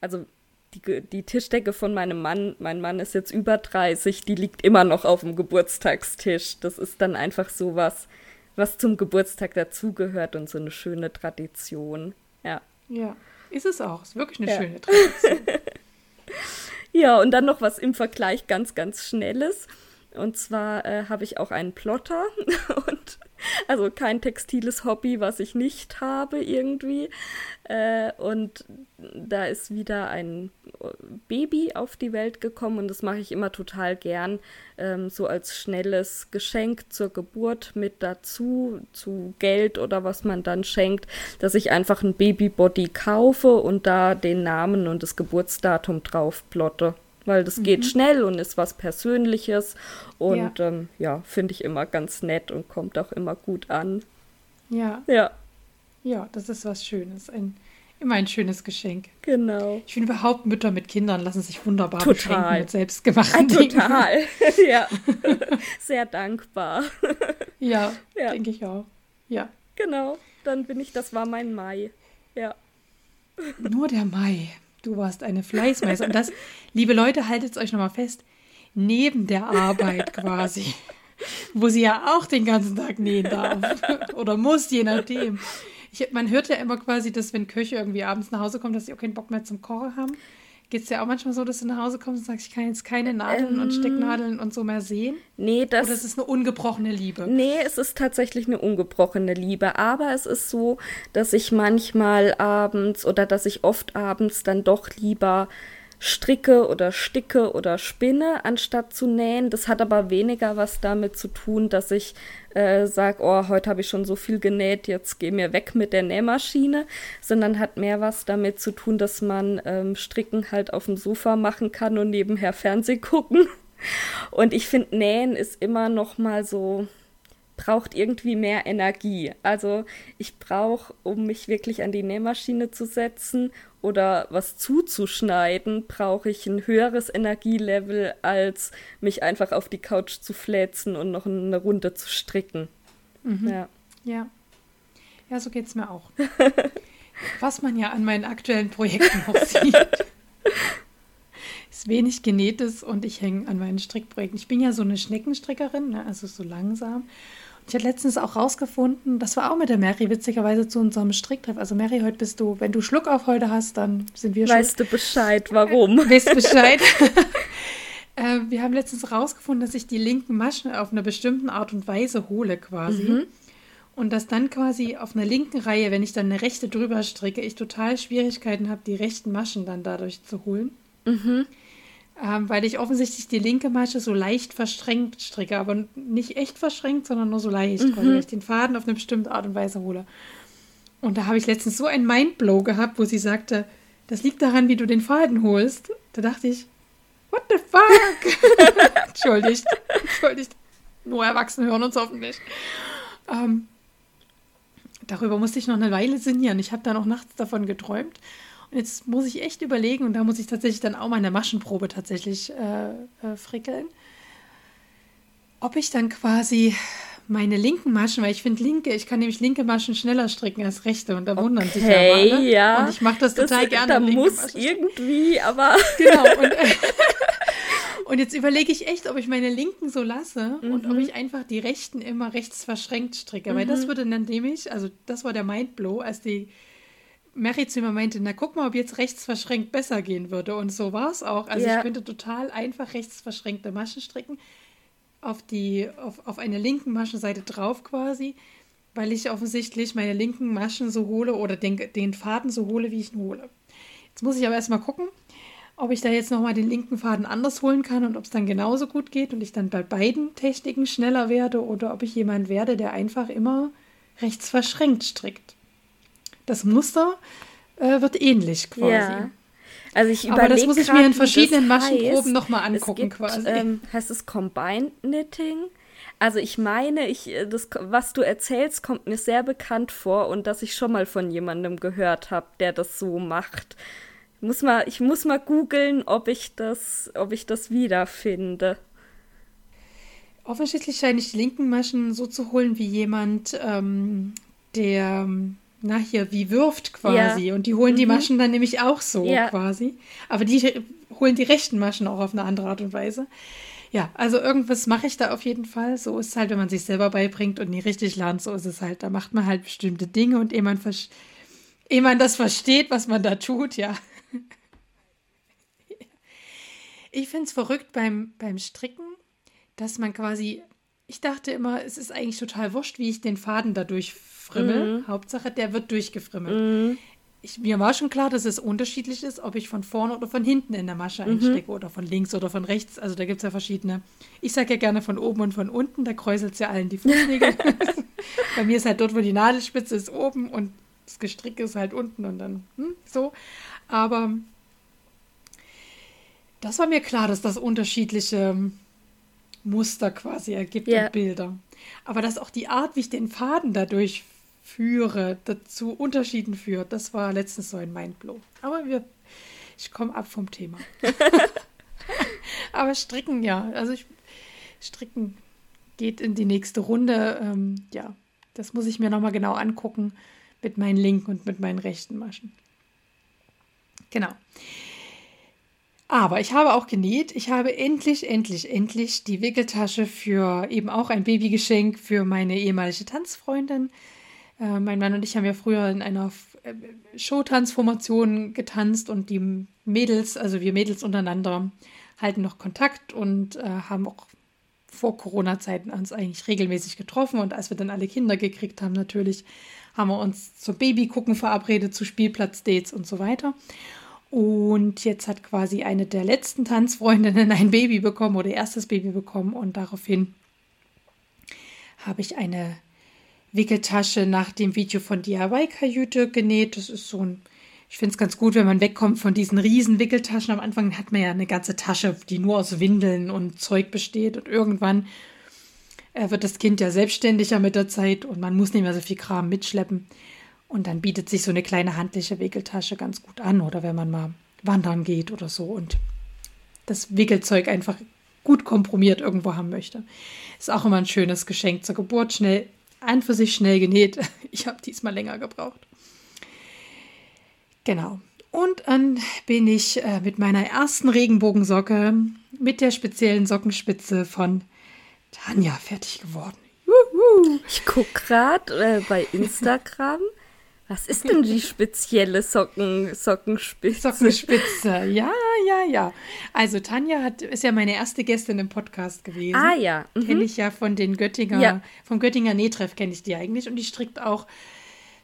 also die, die Tischdecke von meinem Mann, mein Mann ist jetzt über 30, die liegt immer noch auf dem Geburtstagstisch. Das ist dann einfach so was, was zum Geburtstag dazugehört und so eine schöne Tradition. Ja. Ja, ist es auch. Ist wirklich eine Ja. schöne Tradition. *laughs* Ja, und dann noch was im Vergleich ganz, ganz Schnelles. Und zwar äh, habe ich auch einen Plotter *laughs* und *laughs* also kein textiles Hobby, was ich nicht habe irgendwie. Äh, und da ist wieder ein Baby auf die Welt gekommen und das mache ich immer total gern, ähm, so als schnelles Geschenk zur Geburt mit dazu, zu Geld oder was man dann schenkt, dass ich einfach ein Babybody kaufe und da den Namen und das Geburtsdatum drauf plotte. Weil das geht schnell und ist was Persönliches. Und ja, ähm, ja finde ich immer ganz nett und kommt auch immer gut an. Ja, Ja, ja, das ist was Schönes. Ein, immer ein schönes Geschenk. genau. Ich finde überhaupt, Mütter mit Kindern lassen sich wunderbar Total. beschenken mit Ah, selbstgemachten Dingen. total. *laughs* *laughs* ja. Sehr dankbar. Ja, Ja. denke ich auch. Ja. Genau. Dann bin ich, das war mein Mai. Ja. Nur der Mai. Du warst eine Fleißmeise. Und das, liebe Leute, haltet es euch nochmal fest, neben der Arbeit quasi, wo sie ja auch den ganzen Tag nähen darf *laughs* oder muss, je nachdem. Ich, man hört ja immer quasi, dass wenn Köche irgendwie abends nach Hause kommen, dass sie auch keinen Bock mehr zum Kochen haben. Geht es ja auch manchmal so, dass du nach Hause kommst und sagst, ich kann jetzt keine Nadeln ähm, und Stecknadeln und so mehr sehen? Nee, das. Oder ist es eine ungebrochene Liebe? Nee, es ist tatsächlich eine ungebrochene Liebe. Aber es ist so, dass ich manchmal abends oder dass ich oft abends dann doch lieber stricke oder sticke oder spinne, anstatt zu nähen. Das hat aber weniger was damit zu tun, dass ich äh, sage, oh, heute habe ich schon so viel genäht, jetzt geh mir weg mit der Nähmaschine, sondern hat mehr was damit zu tun, dass man ähm, Stricken halt auf dem Sofa machen kann und nebenher Fernseh gucken. Und ich finde, Nähen ist immer noch mal so, braucht irgendwie mehr Energie. Also ich brauche, um mich wirklich an die Nähmaschine zu setzen oder was zuzuschneiden, brauche ich ein höheres Energielevel, als mich einfach auf die Couch zu fläzen und noch eine Runde zu stricken. Mhm. Ja. ja. Ja, so geht es mir auch. *laughs* was man ja an meinen aktuellen Projekten auch sieht. *laughs* ist wenig genähtes und ich hänge an meinen Strickprojekten. Ich bin ja so eine Schneckenstrickerin, ne, also so langsam. Ich habe letztens auch rausgefunden, das war auch mit der Mary witzigerweise zu unserem Stricktreff. Also Mary, heute bist du, wenn du Schluck auf heute hast, dann sind wir schon. *laughs* Weißt du Bescheid, warum? weißt Bescheid. äh, wir haben letztens rausgefunden, dass ich die linken Maschen auf eine bestimmte Art und Weise hole quasi. Mhm. Und dass dann quasi auf einer linken Reihe, wenn ich dann eine rechte drüber stricke, ich total Schwierigkeiten habe, die rechten Maschen dann dadurch zu holen. Mhm ähm, weil ich offensichtlich die linke Masche so leicht verstrengt stricke, aber nicht echt verschränkt, sondern nur so leicht, mhm. weil ich den Faden auf eine bestimmte Art und Weise hole. Und da habe ich letztens so ein Mindblow gehabt, wo sie sagte, das liegt daran, wie du den Faden holst. Da dachte ich, what the fuck? *laughs* entschuldigt, entschuldigt. Nur Erwachsene hören uns hoffentlich. Ähm, darüber musste ich noch eine Weile sinnieren. Ich habe dann auch nachts davon geträumt. Und jetzt muss ich echt überlegen, und da muss ich tatsächlich dann auch meine Maschenprobe tatsächlich äh, äh, frickeln, ob ich dann quasi meine linken Maschen, weil ich finde linke, ich kann nämlich linke Maschen schneller stricken als rechte und da wundern okay, sich ja alle. Ja. Und ich mache das total das, gerne. Da muss Maschen irgendwie, aber. Genau. Und, äh, *laughs* *laughs* und jetzt überlege ich echt, ob ich meine linken so lasse mhm. und ob mhm. ich einfach die rechten immer rechts verschränkt stricke, mhm. weil das mhm. würde dann nämlich, also das war der Mindblow, als die Mary zu mir meinte, na guck mal, ob jetzt rechts verschränkt besser gehen würde. Und so war es auch. Also ja. ich könnte total einfach rechts verschränkte Maschen stricken, auf, die, auf, auf eine linken Maschenseite drauf quasi, weil ich offensichtlich meine linken Maschen so hole oder den, den Faden so hole, wie ich ihn hole. Jetzt muss ich aber erstmal gucken, ob ich da jetzt nochmal den linken Faden anders holen kann und ob es dann genauso gut geht und ich dann bei beiden Techniken schneller werde oder ob ich jemand werde, der einfach immer rechts verschränkt strickt das Muster äh, wird ähnlich quasi. Ja. Also ich Aber das muss ich mir in verschiedenen Maschenproben nochmal angucken gibt, quasi. Ähm, heißt es Combined Knitting? Also ich meine, ich, äh, das, was du erzählst, kommt mir sehr bekannt vor und dass ich schon mal von jemandem gehört habe, der das so macht. Ich muss mal, ich muss mal googeln, ob ich das, ob ich das wiederfinde. Offensichtlich scheine ich die linken Maschen so zu holen wie jemand, ähm, der na hier, wie wirft quasi. Ja. Und die holen mhm. die Maschen dann nämlich auch so ja. quasi. Aber die holen die rechten Maschen auch auf eine andere Art und Weise. Ja, also irgendwas mache ich da auf jeden Fall. So ist es halt, wenn man sich selber beibringt und nie richtig lernt, so ist es halt. Da macht man halt bestimmte Dinge und ehe man, ehe man das versteht, was man da tut, ja. *laughs* Ich finde es verrückt beim, beim Stricken, dass man quasi, ich dachte immer, es ist eigentlich total wurscht, wie ich den Faden dadurch Frimmel. Mhm. Hauptsache, der wird durchgefrimmelt. Mhm. Ich, mir war schon klar, dass es unterschiedlich ist, ob ich von vorne oder von hinten in der Masche mhm. einstecke oder von links oder von rechts. Also da gibt es ja verschiedene. Ich sage ja gerne von oben und von unten, da kräuselt es ja allen die Fußnägel. *laughs* Bei mir ist halt dort, wo die Nadelspitze ist, oben und das Gestrick ist halt unten und dann hm, so. Aber das war mir klar, dass das unterschiedliche Muster quasi ergibt yeah. und Bilder. Aber dass auch die Art, wie ich den Faden dadurch führe, dazu Unterschieden führt. Das war letztens so ein Mindblow. Aber wir, ich komme ab vom Thema. *laughs* Aber stricken, ja. Also ich, stricken geht in die nächste Runde. Ähm, ja, das muss ich mir nochmal genau angucken mit meinen linken und mit meinen rechten Maschen. Genau. Aber ich habe auch genäht. Ich habe endlich, endlich, endlich die Wickeltasche für eben auch ein Babygeschenk für meine ehemalige Tanzfreundin. Äh, mein Mann und ich haben ja früher in einer äh, Showtanzformation getanzt und die Mädels, also wir Mädels untereinander, halten noch Kontakt und äh, haben auch vor Corona-Zeiten uns eigentlich regelmäßig getroffen. Und als wir dann alle Kinder gekriegt haben, natürlich, haben wir uns zum Babygucken verabredet, zu Spielplatzdates und so weiter. Und jetzt hat quasi eine der letzten Tanzfreundinnen *laughs* ein Baby bekommen oder erstes Baby bekommen. Und daraufhin habe ich eine Wickeltasche nach dem Video von DIY-Kajüte genäht. Das ist so ein, ich finde es ganz gut, wenn man wegkommt von diesen riesen Wickeltaschen. Am Anfang hat man ja eine ganze Tasche, die nur aus Windeln und Zeug besteht. Und irgendwann äh, wird das Kind ja selbstständiger mit der Zeit und man muss nicht mehr so viel Kram mitschleppen. Und dann bietet sich so eine kleine handliche Wickeltasche ganz gut an oder wenn man mal wandern geht oder so und das Wickelzeug einfach gut komprimiert irgendwo haben möchte. Ist auch immer ein schönes Geschenk zur Geburt. Schnell, an für sich schnell genäht. *laughs* Ich habe diesmal länger gebraucht. Genau. Und dann bin ich äh, mit meiner ersten Regenbogensocke mit der speziellen Sockenspitze von Tanja fertig geworden. Juhu. Ich gucke gerade äh, bei Instagram. Was ist denn die spezielle Socken, Sockenspitze? Sockenspitze, ja, ja, ja. Also Tanja hat, ist ja meine erste Gästin im Podcast gewesen. Ah ja. Mhm. Kenne ich ja von den Göttinger, ja. vom Göttinger Nähtreff kenne ich die eigentlich und die strickt auch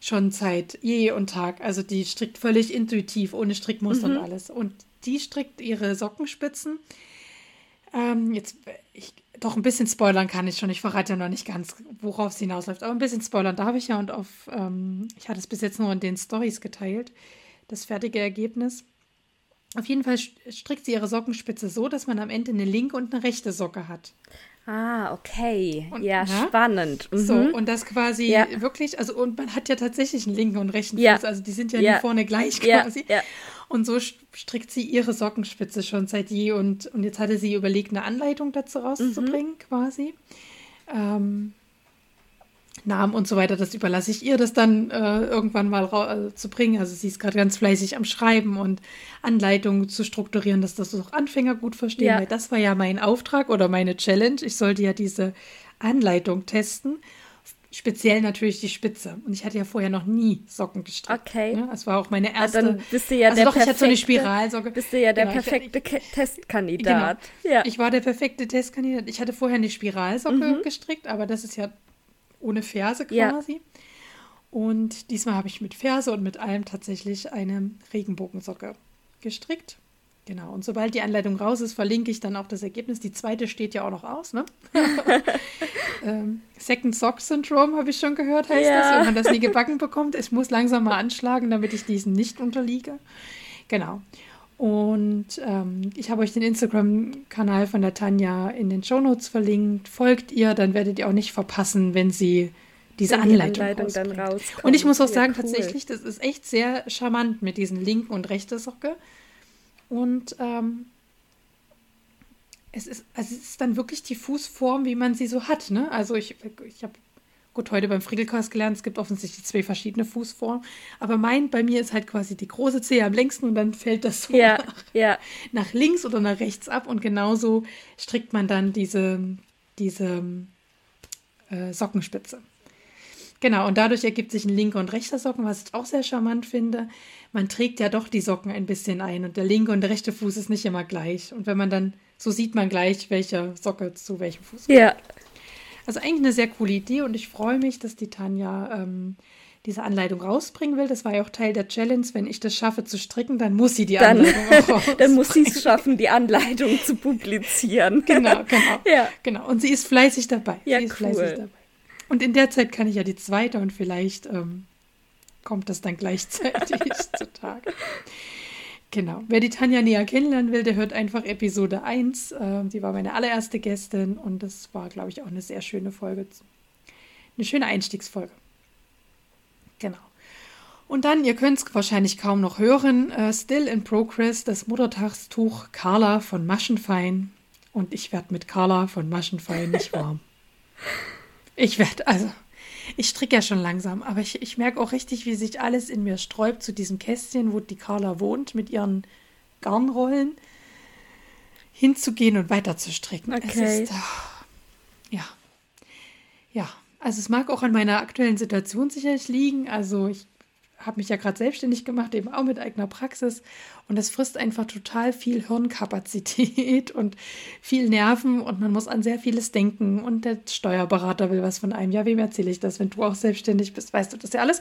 schon seit je und Tag. Also die strickt völlig intuitiv, ohne Strickmuster mhm. und alles. Und die strickt ihre Sockenspitzen. Ähm, jetzt, ich doch ein bisschen spoilern kann ich schon. Ich verrate ja noch nicht ganz, worauf es hinausläuft. Aber ein bisschen spoilern darf ich ja. Und auf, ähm, ich hatte es bis jetzt nur in den Stories geteilt, das fertige Ergebnis. Auf jeden Fall strickt sie ihre Sockenspitze so, dass man am Ende eine linke und eine rechte Socke hat. Ah, okay. Und, ja, na? spannend. Mhm. So, und das quasi ja. wirklich, also und man hat ja tatsächlich einen linken und rechten ja. Fuß, also die sind ja, ja. vorne gleich quasi. Ja. Und so strickt sie ihre Sockenspitze schon seit je und, und jetzt hatte sie überlegt, eine Anleitung dazu rauszubringen, mhm. quasi. Ähm, Namen und so weiter, das überlasse ich ihr, das dann äh, irgendwann mal äh, zu bringen. Also sie ist gerade ganz fleißig am Schreiben und Anleitungen zu strukturieren, dass das auch Anfänger gut verstehen. Ja. Weil das war ja mein Auftrag oder meine Challenge. Ich sollte ja diese Anleitung testen Speziell natürlich die Spitze. Und ich hatte ja vorher noch nie Socken gestrickt. Okay. Ne? Das war auch meine erste. Ja, dann bist du ja also der doch, perfekte, ich hatte so eine Spiralsocke. Bist du ja der genau, perfekte ich, Testkandidat. Genau. Ja. Ich war der perfekte Testkandidat. Ich hatte vorher eine Spiralsocke mhm. gestrickt, aber das ist ja ohne Ferse quasi. Ja. Und diesmal habe ich mit Ferse und mit allem tatsächlich eine Regenbogensocke gestrickt. Genau, und sobald die Anleitung raus ist, verlinke ich dann auch das Ergebnis. Die zweite steht ja auch noch aus, ne? *laughs* ähm, Second Sock Syndrome habe ich schon gehört, heißt ja. das, wenn man das nie gebacken bekommt. Ich muss langsam mal anschlagen, damit ich diesen nicht unterliege. Genau. Und ähm, ich habe euch den Instagram-Kanal von der Tanja in den Shownotes verlinkt. Folgt ihr, dann werdet ihr auch nicht verpassen, wenn sie diese wenn Anleitung, die Anleitung dann rauskommt. Und ich muss auch sagen, ja, cool. tatsächlich, das ist echt sehr charmant mit diesen linken und rechten Socke. Und ähm, es, ist, also es ist dann wirklich die Fußform, wie man sie so hat. Ne? Also ich, ich habe gut heute beim Friegelkast gelernt, es gibt offensichtlich zwei verschiedene Fußformen. Aber mein, bei mir ist halt quasi die große Zehe am längsten und dann fällt das so ja, nach, ja. nach links oder nach rechts ab. Und genauso strickt man dann diese, diese äh, Sockenspitze. Genau, und dadurch ergibt sich ein linker und rechter Socken, was ich auch sehr charmant finde. Man trägt ja doch die Socken ein bisschen ein und der linke und der rechte Fuß ist nicht immer gleich. Und wenn man dann, so sieht man gleich, welche Socke zu welchem Fuß kommt. Ja. Also eigentlich eine sehr coole Idee und ich freue mich, dass die Tanja ähm, diese Anleitung rausbringen will. Das war ja auch Teil der Challenge. Wenn ich das schaffe zu stricken, dann muss sie die dann, Anleitung *laughs* auch rausbringen. dann muss sie es schaffen, die Anleitung zu publizieren. *laughs* Genau, genau. Ja. Genau. Und sie ist fleißig dabei. Ja, sie ist cool. fleißig dabei. Und in der Zeit kann ich ja die zweite und vielleicht ähm, kommt das dann gleichzeitig *laughs* zutage. Genau. Wer die Tanja näher kennenlernen will, der hört einfach Episode 1. Ähm, die war meine allererste Gästin und das war, glaube ich, auch eine sehr schöne Folge. Eine schöne Einstiegsfolge. Genau. Und dann, ihr könnt es wahrscheinlich kaum noch hören, äh, Still in Progress, das Muttertagstuch Carla von Maschenfein. Und ich werde mit Carla von Maschenfein nicht warm. *laughs* Ich werde, also, ich stricke ja schon langsam, aber ich, ich merke auch richtig, wie sich alles in mir sträubt zu diesem Kästchen, wo die Carla wohnt, mit ihren Garnrollen hinzugehen und weiter zu stricken. Okay. Ist, oh, ja. Ja. Also es mag auch an meiner aktuellen Situation sicherlich liegen. Also ich habe mich ja gerade selbstständig gemacht, eben auch mit eigener Praxis. Und das frisst einfach total viel Hirnkapazität *laughs* und viel Nerven und man muss an sehr vieles denken. Und der Steuerberater will was von einem. Ja, wem erzähle ich das? Wenn du auch selbstständig bist, weißt du das ja alles.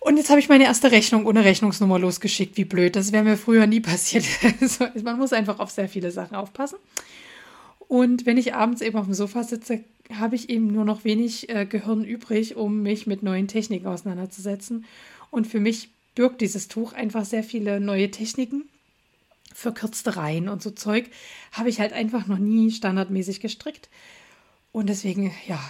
Und jetzt habe ich meine erste Rechnung ohne Rechnungsnummer losgeschickt. Wie blöd. Das wäre mir früher nie *laughs* passiert. Also, man muss einfach auf sehr viele Sachen aufpassen. Und wenn ich abends eben auf dem Sofa sitze, habe ich eben nur noch wenig äh, Gehirn übrig, um mich mit neuen Techniken auseinanderzusetzen. Und für mich birgt dieses Tuch einfach sehr viele neue Techniken. Verkürzte Reihen und so Zeug habe ich halt einfach noch nie standardmäßig gestrickt. Und deswegen, ja,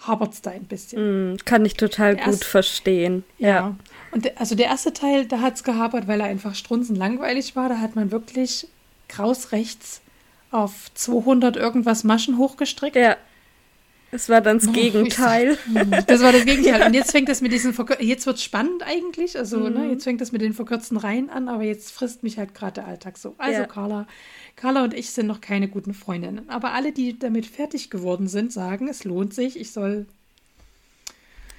hapert es da ein bisschen. Mm, kann ich total der gut erste, verstehen. Ja. ja. Und de, also der erste Teil, da hat es gehapert, weil er einfach strunzenlangweilig war. Da hat man wirklich kraus rechts auf 200 irgendwas Maschen hochgestrickt. Ja. Es war dann das oh, Gegenteil. Das war das Gegenteil. Und jetzt *laughs* fängt das mit diesen Verkür jetzt wird es spannend eigentlich. Also, ne, mhm. ne, jetzt fängt das mit den verkürzten Reihen an, aber jetzt frisst mich halt gerade der Alltag so. Also, ja. Carla, Carla und ich sind noch keine guten Freundinnen. Aber alle, die damit fertig geworden sind, sagen, es lohnt sich, ich soll.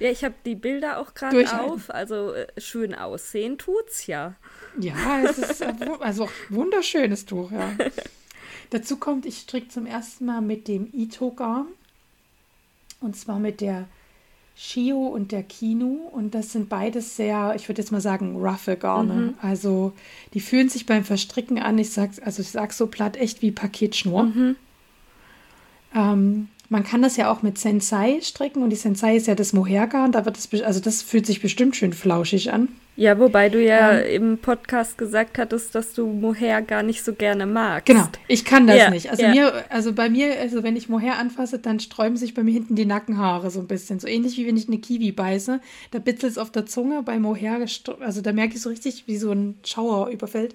Ja, ich habe die Bilder auch gerade auf. Also äh, schön aussehen tut's ja. Ja, es ist *laughs* also wunderschönes Tuch, ja. *laughs* Dazu kommt, ich stricke zum ersten Mal mit dem Ito-Garn. Und zwar mit der Shio und der Kino. Und das sind beides sehr, ich würde jetzt mal sagen, roughe Garne. Mhm. Also die fühlen sich beim Verstricken an, ich sag's, also ich sag's so platt, echt wie Paketschnur. Mhm. Ähm, man kann das ja auch mit Sensei stricken und die Sensei ist ja das Mohairgarn, da wird es, also das fühlt sich bestimmt schön flauschig an. Ja, wobei du ja ähm, im Podcast gesagt hattest, dass du Mohair gar nicht so gerne magst. Genau, ich kann das ja, nicht. Also ja. mir, also bei mir, also wenn ich Mohair anfasse, dann sträuben sich bei mir hinten die Nackenhaare so ein bisschen. So ähnlich wie wenn ich eine Kiwi beiße. Da bitzelt es auf der Zunge bei Mohair, also da merke ich so richtig, wie so ein Schauer überfällt.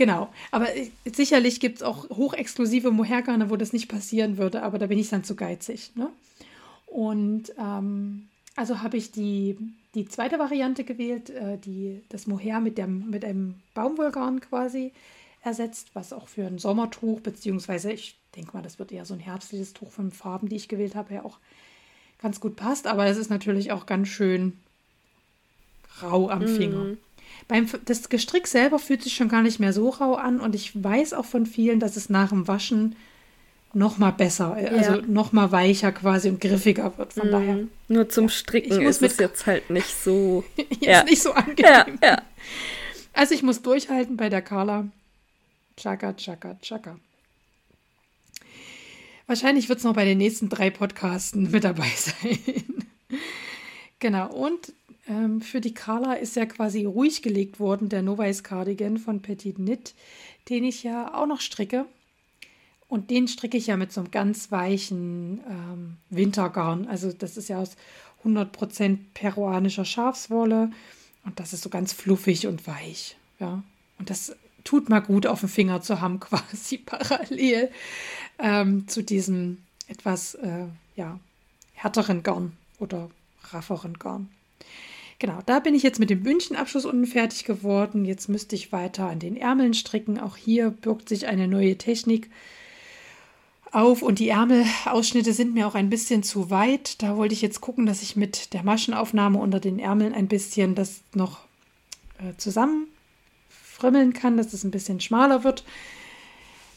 Genau, aber äh, sicherlich gibt es auch hochexklusive Mohergarne, wo das nicht passieren würde, aber da bin ich dann zu geizig. Ne? Und ähm, also habe ich die, die zweite Variante gewählt, äh, die, das Mohair mit, dem, mit einem Baumwollgarn quasi ersetzt, was auch für ein Sommertuch, beziehungsweise ich denke mal, das wird eher so ein herbstliches Tuch von Farben, die ich gewählt habe, ja auch ganz gut passt. Aber es ist natürlich auch ganz schön rau am Finger. Mm. Beim, das Gestrick selber fühlt sich schon gar nicht mehr so rau an und ich weiß auch von vielen, dass es nach dem Waschen noch mal besser, äh, also ja. noch mal weicher quasi und griffiger wird. Von mm. daher. Nur zum Stricken ist es jetzt halt nicht so. *laughs* jetzt ja. nicht so angenehm. Ja, ja. Also ich muss durchhalten bei der Carla. Chaka, chaka, chaka. Wahrscheinlich wird es noch bei den nächsten drei Podcasten mit dabei *laughs* sein. genau. Und ähm, für die Carla ist ja quasi ruhig gelegt worden, der Novice Cardigan von Petit Knit, den ich ja auch noch stricke. Und den stricke ich ja mit so einem ganz weichen ähm, Wintergarn. Also das ist ja aus 100% peruanischer Schafswolle. Und das ist so ganz fluffig und weich. Ja. Und das tut mal gut auf dem Finger zu haben, *laughs* quasi parallel ähm, zu diesem etwas äh, ja, härteren Garn oder rafferen Garn. Genau, da bin ich jetzt mit dem Bündchenabschluss unten fertig geworden. Jetzt müsste ich weiter an den Ärmeln stricken. Auch hier birgt sich eine neue Technik auf und die Ärmelausschnitte sind mir auch ein bisschen zu weit. Da wollte ich jetzt gucken, dass ich mit der Maschenaufnahme unter den Ärmeln ein bisschen das noch äh, zusammenfrimmeln kann, dass es ein bisschen schmaler wird.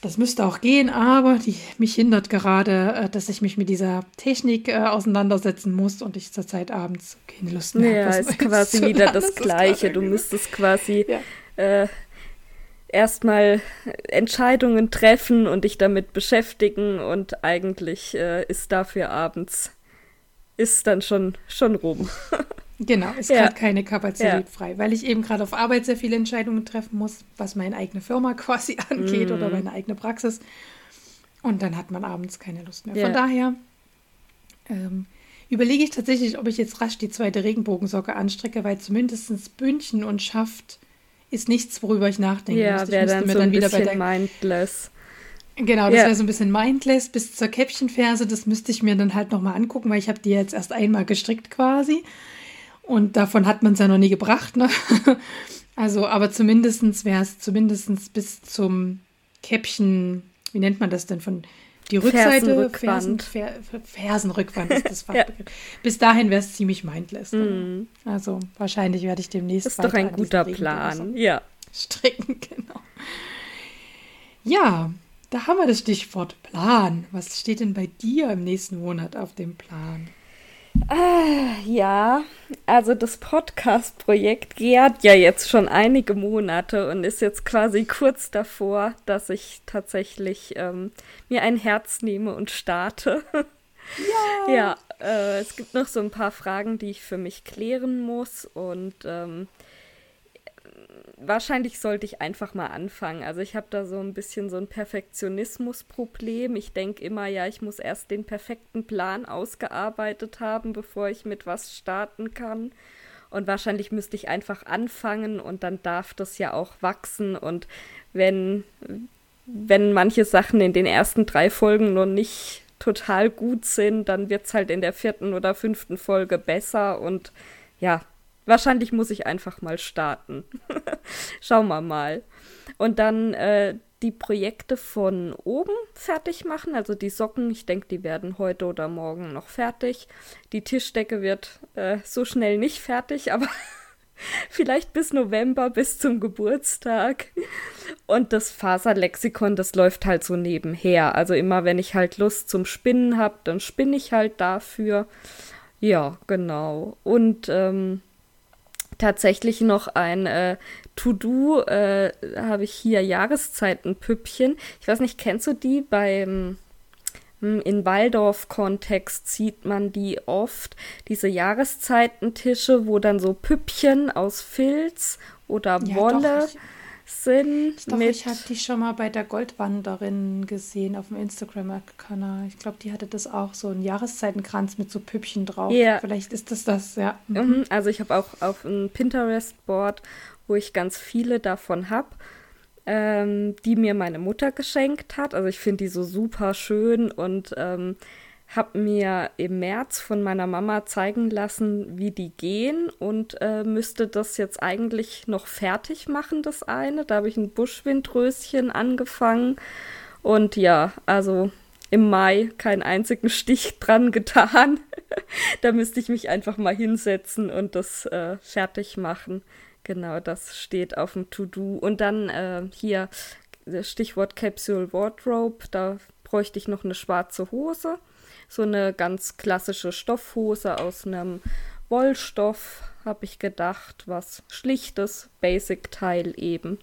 Das müsste auch gehen, aber die, mich hindert gerade, äh, dass ich mich mit dieser Technik äh, auseinandersetzen muss und ich zurzeit abends keine Lust mehr habe. Ja, ist quasi wieder *laughs* das Gleiche. Du müsstest quasi ja. äh, erstmal Entscheidungen treffen und dich damit beschäftigen und eigentlich äh, ist dafür abends ist dann schon schon rum. *laughs* Genau, ist ja. gerade keine Kapazität ja. frei, weil ich eben gerade auf Arbeit sehr viele Entscheidungen treffen muss, was meine eigene Firma *laughs* quasi angeht mm. oder meine eigene Praxis. Und dann hat man abends keine Lust mehr. Ja. Von daher ähm, überlege ich tatsächlich, ob ich jetzt rasch die zweite Regenbogensocke anstrecke, weil zumindest Bündchen und Schaft ist nichts, worüber ich nachdenke. Ja, wäre dann mir so dann wieder bei der mindless. Genau, das ja. wäre so ein bisschen mindless bis zur Käppchenferse. Das müsste ich mir dann halt nochmal angucken, weil ich habe die jetzt erst einmal gestrickt quasi. Und davon hat man es ja noch nie gebracht. Ne? *laughs* Also, aber zumindest wäre es zumindest bis zum Käppchen, wie nennt man das denn von die Rückseite, Fersenrückwand. Fersen, Fersenrückwand ist das *laughs* Fachbegriff. ja. Bis dahin wäre es ziemlich mindless. Mm. Also wahrscheinlich werde ich demnächst. Das ist doch ein guter Plan, ja. Stricken, *laughs* genau. Ja, da haben wir das Stichwort Plan. Was steht denn bei dir im nächsten Monat auf dem Plan? Ah, ja, also das Podcast-Projekt gärt ja jetzt schon einige Monate und ist jetzt quasi kurz davor, dass ich tatsächlich ähm, mir ein Herz nehme und starte. Ja, ja äh, es gibt noch so ein paar Fragen, die ich für mich klären muss und ähm, wahrscheinlich sollte ich einfach mal anfangen. Also ich habe da so ein bisschen so ein Perfektionismusproblem. Ich denke immer, ja, ich muss erst den perfekten Plan ausgearbeitet haben, bevor ich mit was starten kann. Und wahrscheinlich müsste ich einfach anfangen und dann darf das ja auch wachsen. Und wenn, wenn manche Sachen in den ersten drei Folgen noch nicht total gut sind, dann wird es halt in der vierten oder fünften Folge besser. Und ja, Wahrscheinlich muss ich einfach mal starten. *laughs* Schauen wir mal. Und dann äh, die Projekte von oben fertig machen. Also die Socken, ich denke, die werden heute oder morgen noch fertig. Die Tischdecke wird äh, so schnell nicht fertig, *laughs* aber vielleicht bis November, bis zum Geburtstag. Und das Faserlexikon, das läuft halt so nebenher. Also immer, wenn ich halt Lust zum Spinnen habe, dann spinne ich halt dafür. Ja, genau. Und ähm, tatsächlich noch ein äh, To-Do, äh, habe ich hier Jahreszeitenpüppchen. Ich weiß nicht, kennst du die beim hm, in Waldorf-Kontext sieht man die oft, diese Jahreszeitentische, wo dann so Püppchen aus Filz oder ja, Wolle doch, ich, sind. Doch, mit ich habe die schon mal bei der Goldwanderin gesehen auf dem Instagram-Kanal. Ich glaube, die hatte das auch, so einen Jahreszeitenkranz mit so Püppchen drauf. Ja. Vielleicht ist das das, ja. Mhm. mhm. Also ich habe auch auf einem Pinterest-Board, wo ich ganz viele davon habe. Ähm, die mir meine Mutter geschenkt hat. Also ich finde die so super schön und ähm, habe mir im März von meiner Mama zeigen lassen, wie die gehen und äh, müsste das jetzt eigentlich noch fertig machen, das eine. Da habe ich ein Buschwindröschen angefangen und ja, also im Mai keinen einzigen Stich *laughs* dran getan. *laughs* da müsste ich mich einfach mal hinsetzen und das äh, fertig machen. Genau, das steht auf dem To-Do. Und dann äh, hier Stichwort Capsule Wardrobe, da bräuchte ich noch eine schwarze Hose so eine ganz klassische Stoffhose aus einem Wollstoff, habe ich gedacht, was schlichtes Basic-Teil eben.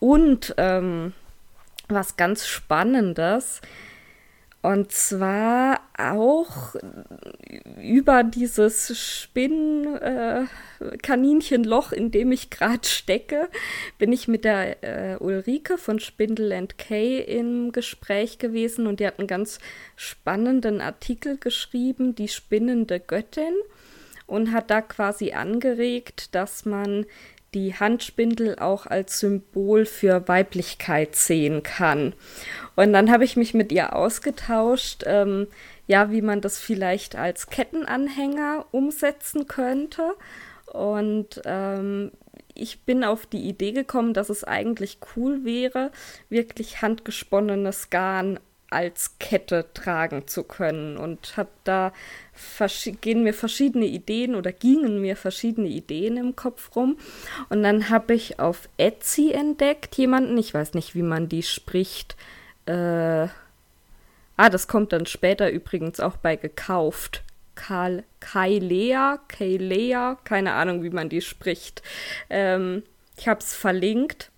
Und ähm, was ganz Spannendes, und zwar auch über dieses Spinnkaninchenloch, äh, in dem ich gerade stecke, bin ich mit der äh, Ulrike von Spindle K im Gespräch gewesen und die hat einen ganz spannenden Artikel geschrieben, die spinnende Göttin, und hat da quasi angeregt, dass man die Handspindel auch als Symbol für Weiblichkeit sehen kann. Und dann habe ich mich mit ihr ausgetauscht, ähm, ja, wie man das vielleicht als Kettenanhänger umsetzen könnte. Und ähm, ich bin auf die Idee gekommen, dass es eigentlich cool wäre, wirklich handgesponnenes Garn als Kette tragen zu können und habe da gehen mir verschiedene Ideen oder gingen mir verschiedene Ideen im Kopf rum und dann habe ich auf Etsy entdeckt jemanden, ich weiß nicht, wie man die spricht. Äh, ah, das kommt dann später übrigens auch bei gekauft. Karl Kailea, Kailea, keine Ahnung, wie man die spricht. Ähm, ich habe es verlinkt.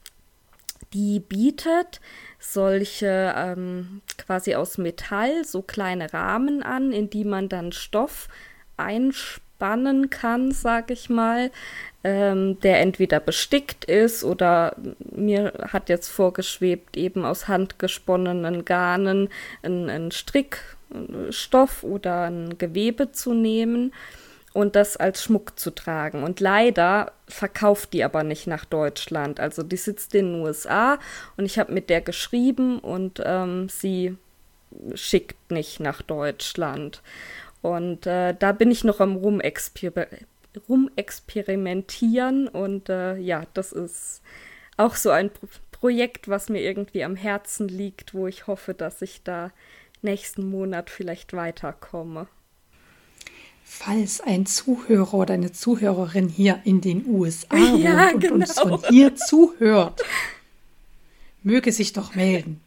Die bietet solche ähm, quasi aus Metall so kleine Rahmen an, in die man dann Stoff einspannen kann, sag ich mal, ähm, der entweder bestickt ist oder mir hat jetzt vorgeschwebt, eben aus handgesponnenen Garnen einen Strickstoff oder ein Gewebe zu nehmen und das als Schmuck zu tragen. Und leider verkauft die aber nicht nach Deutschland. Also die sitzt in den USA und ich habe mit der geschrieben und ähm, sie schickt nicht nach Deutschland. Und äh, da bin ich noch am Rumexper rumexperimentieren und äh, ja, das ist auch so ein Pro Projekt, was mir irgendwie am Herzen liegt, wo ich hoffe, dass ich da nächsten Monat vielleicht weiterkomme. Falls ein Zuhörer oder eine Zuhörerin hier in den USA ja, wohnt und genau. uns von hier zuhört, möge sich doch melden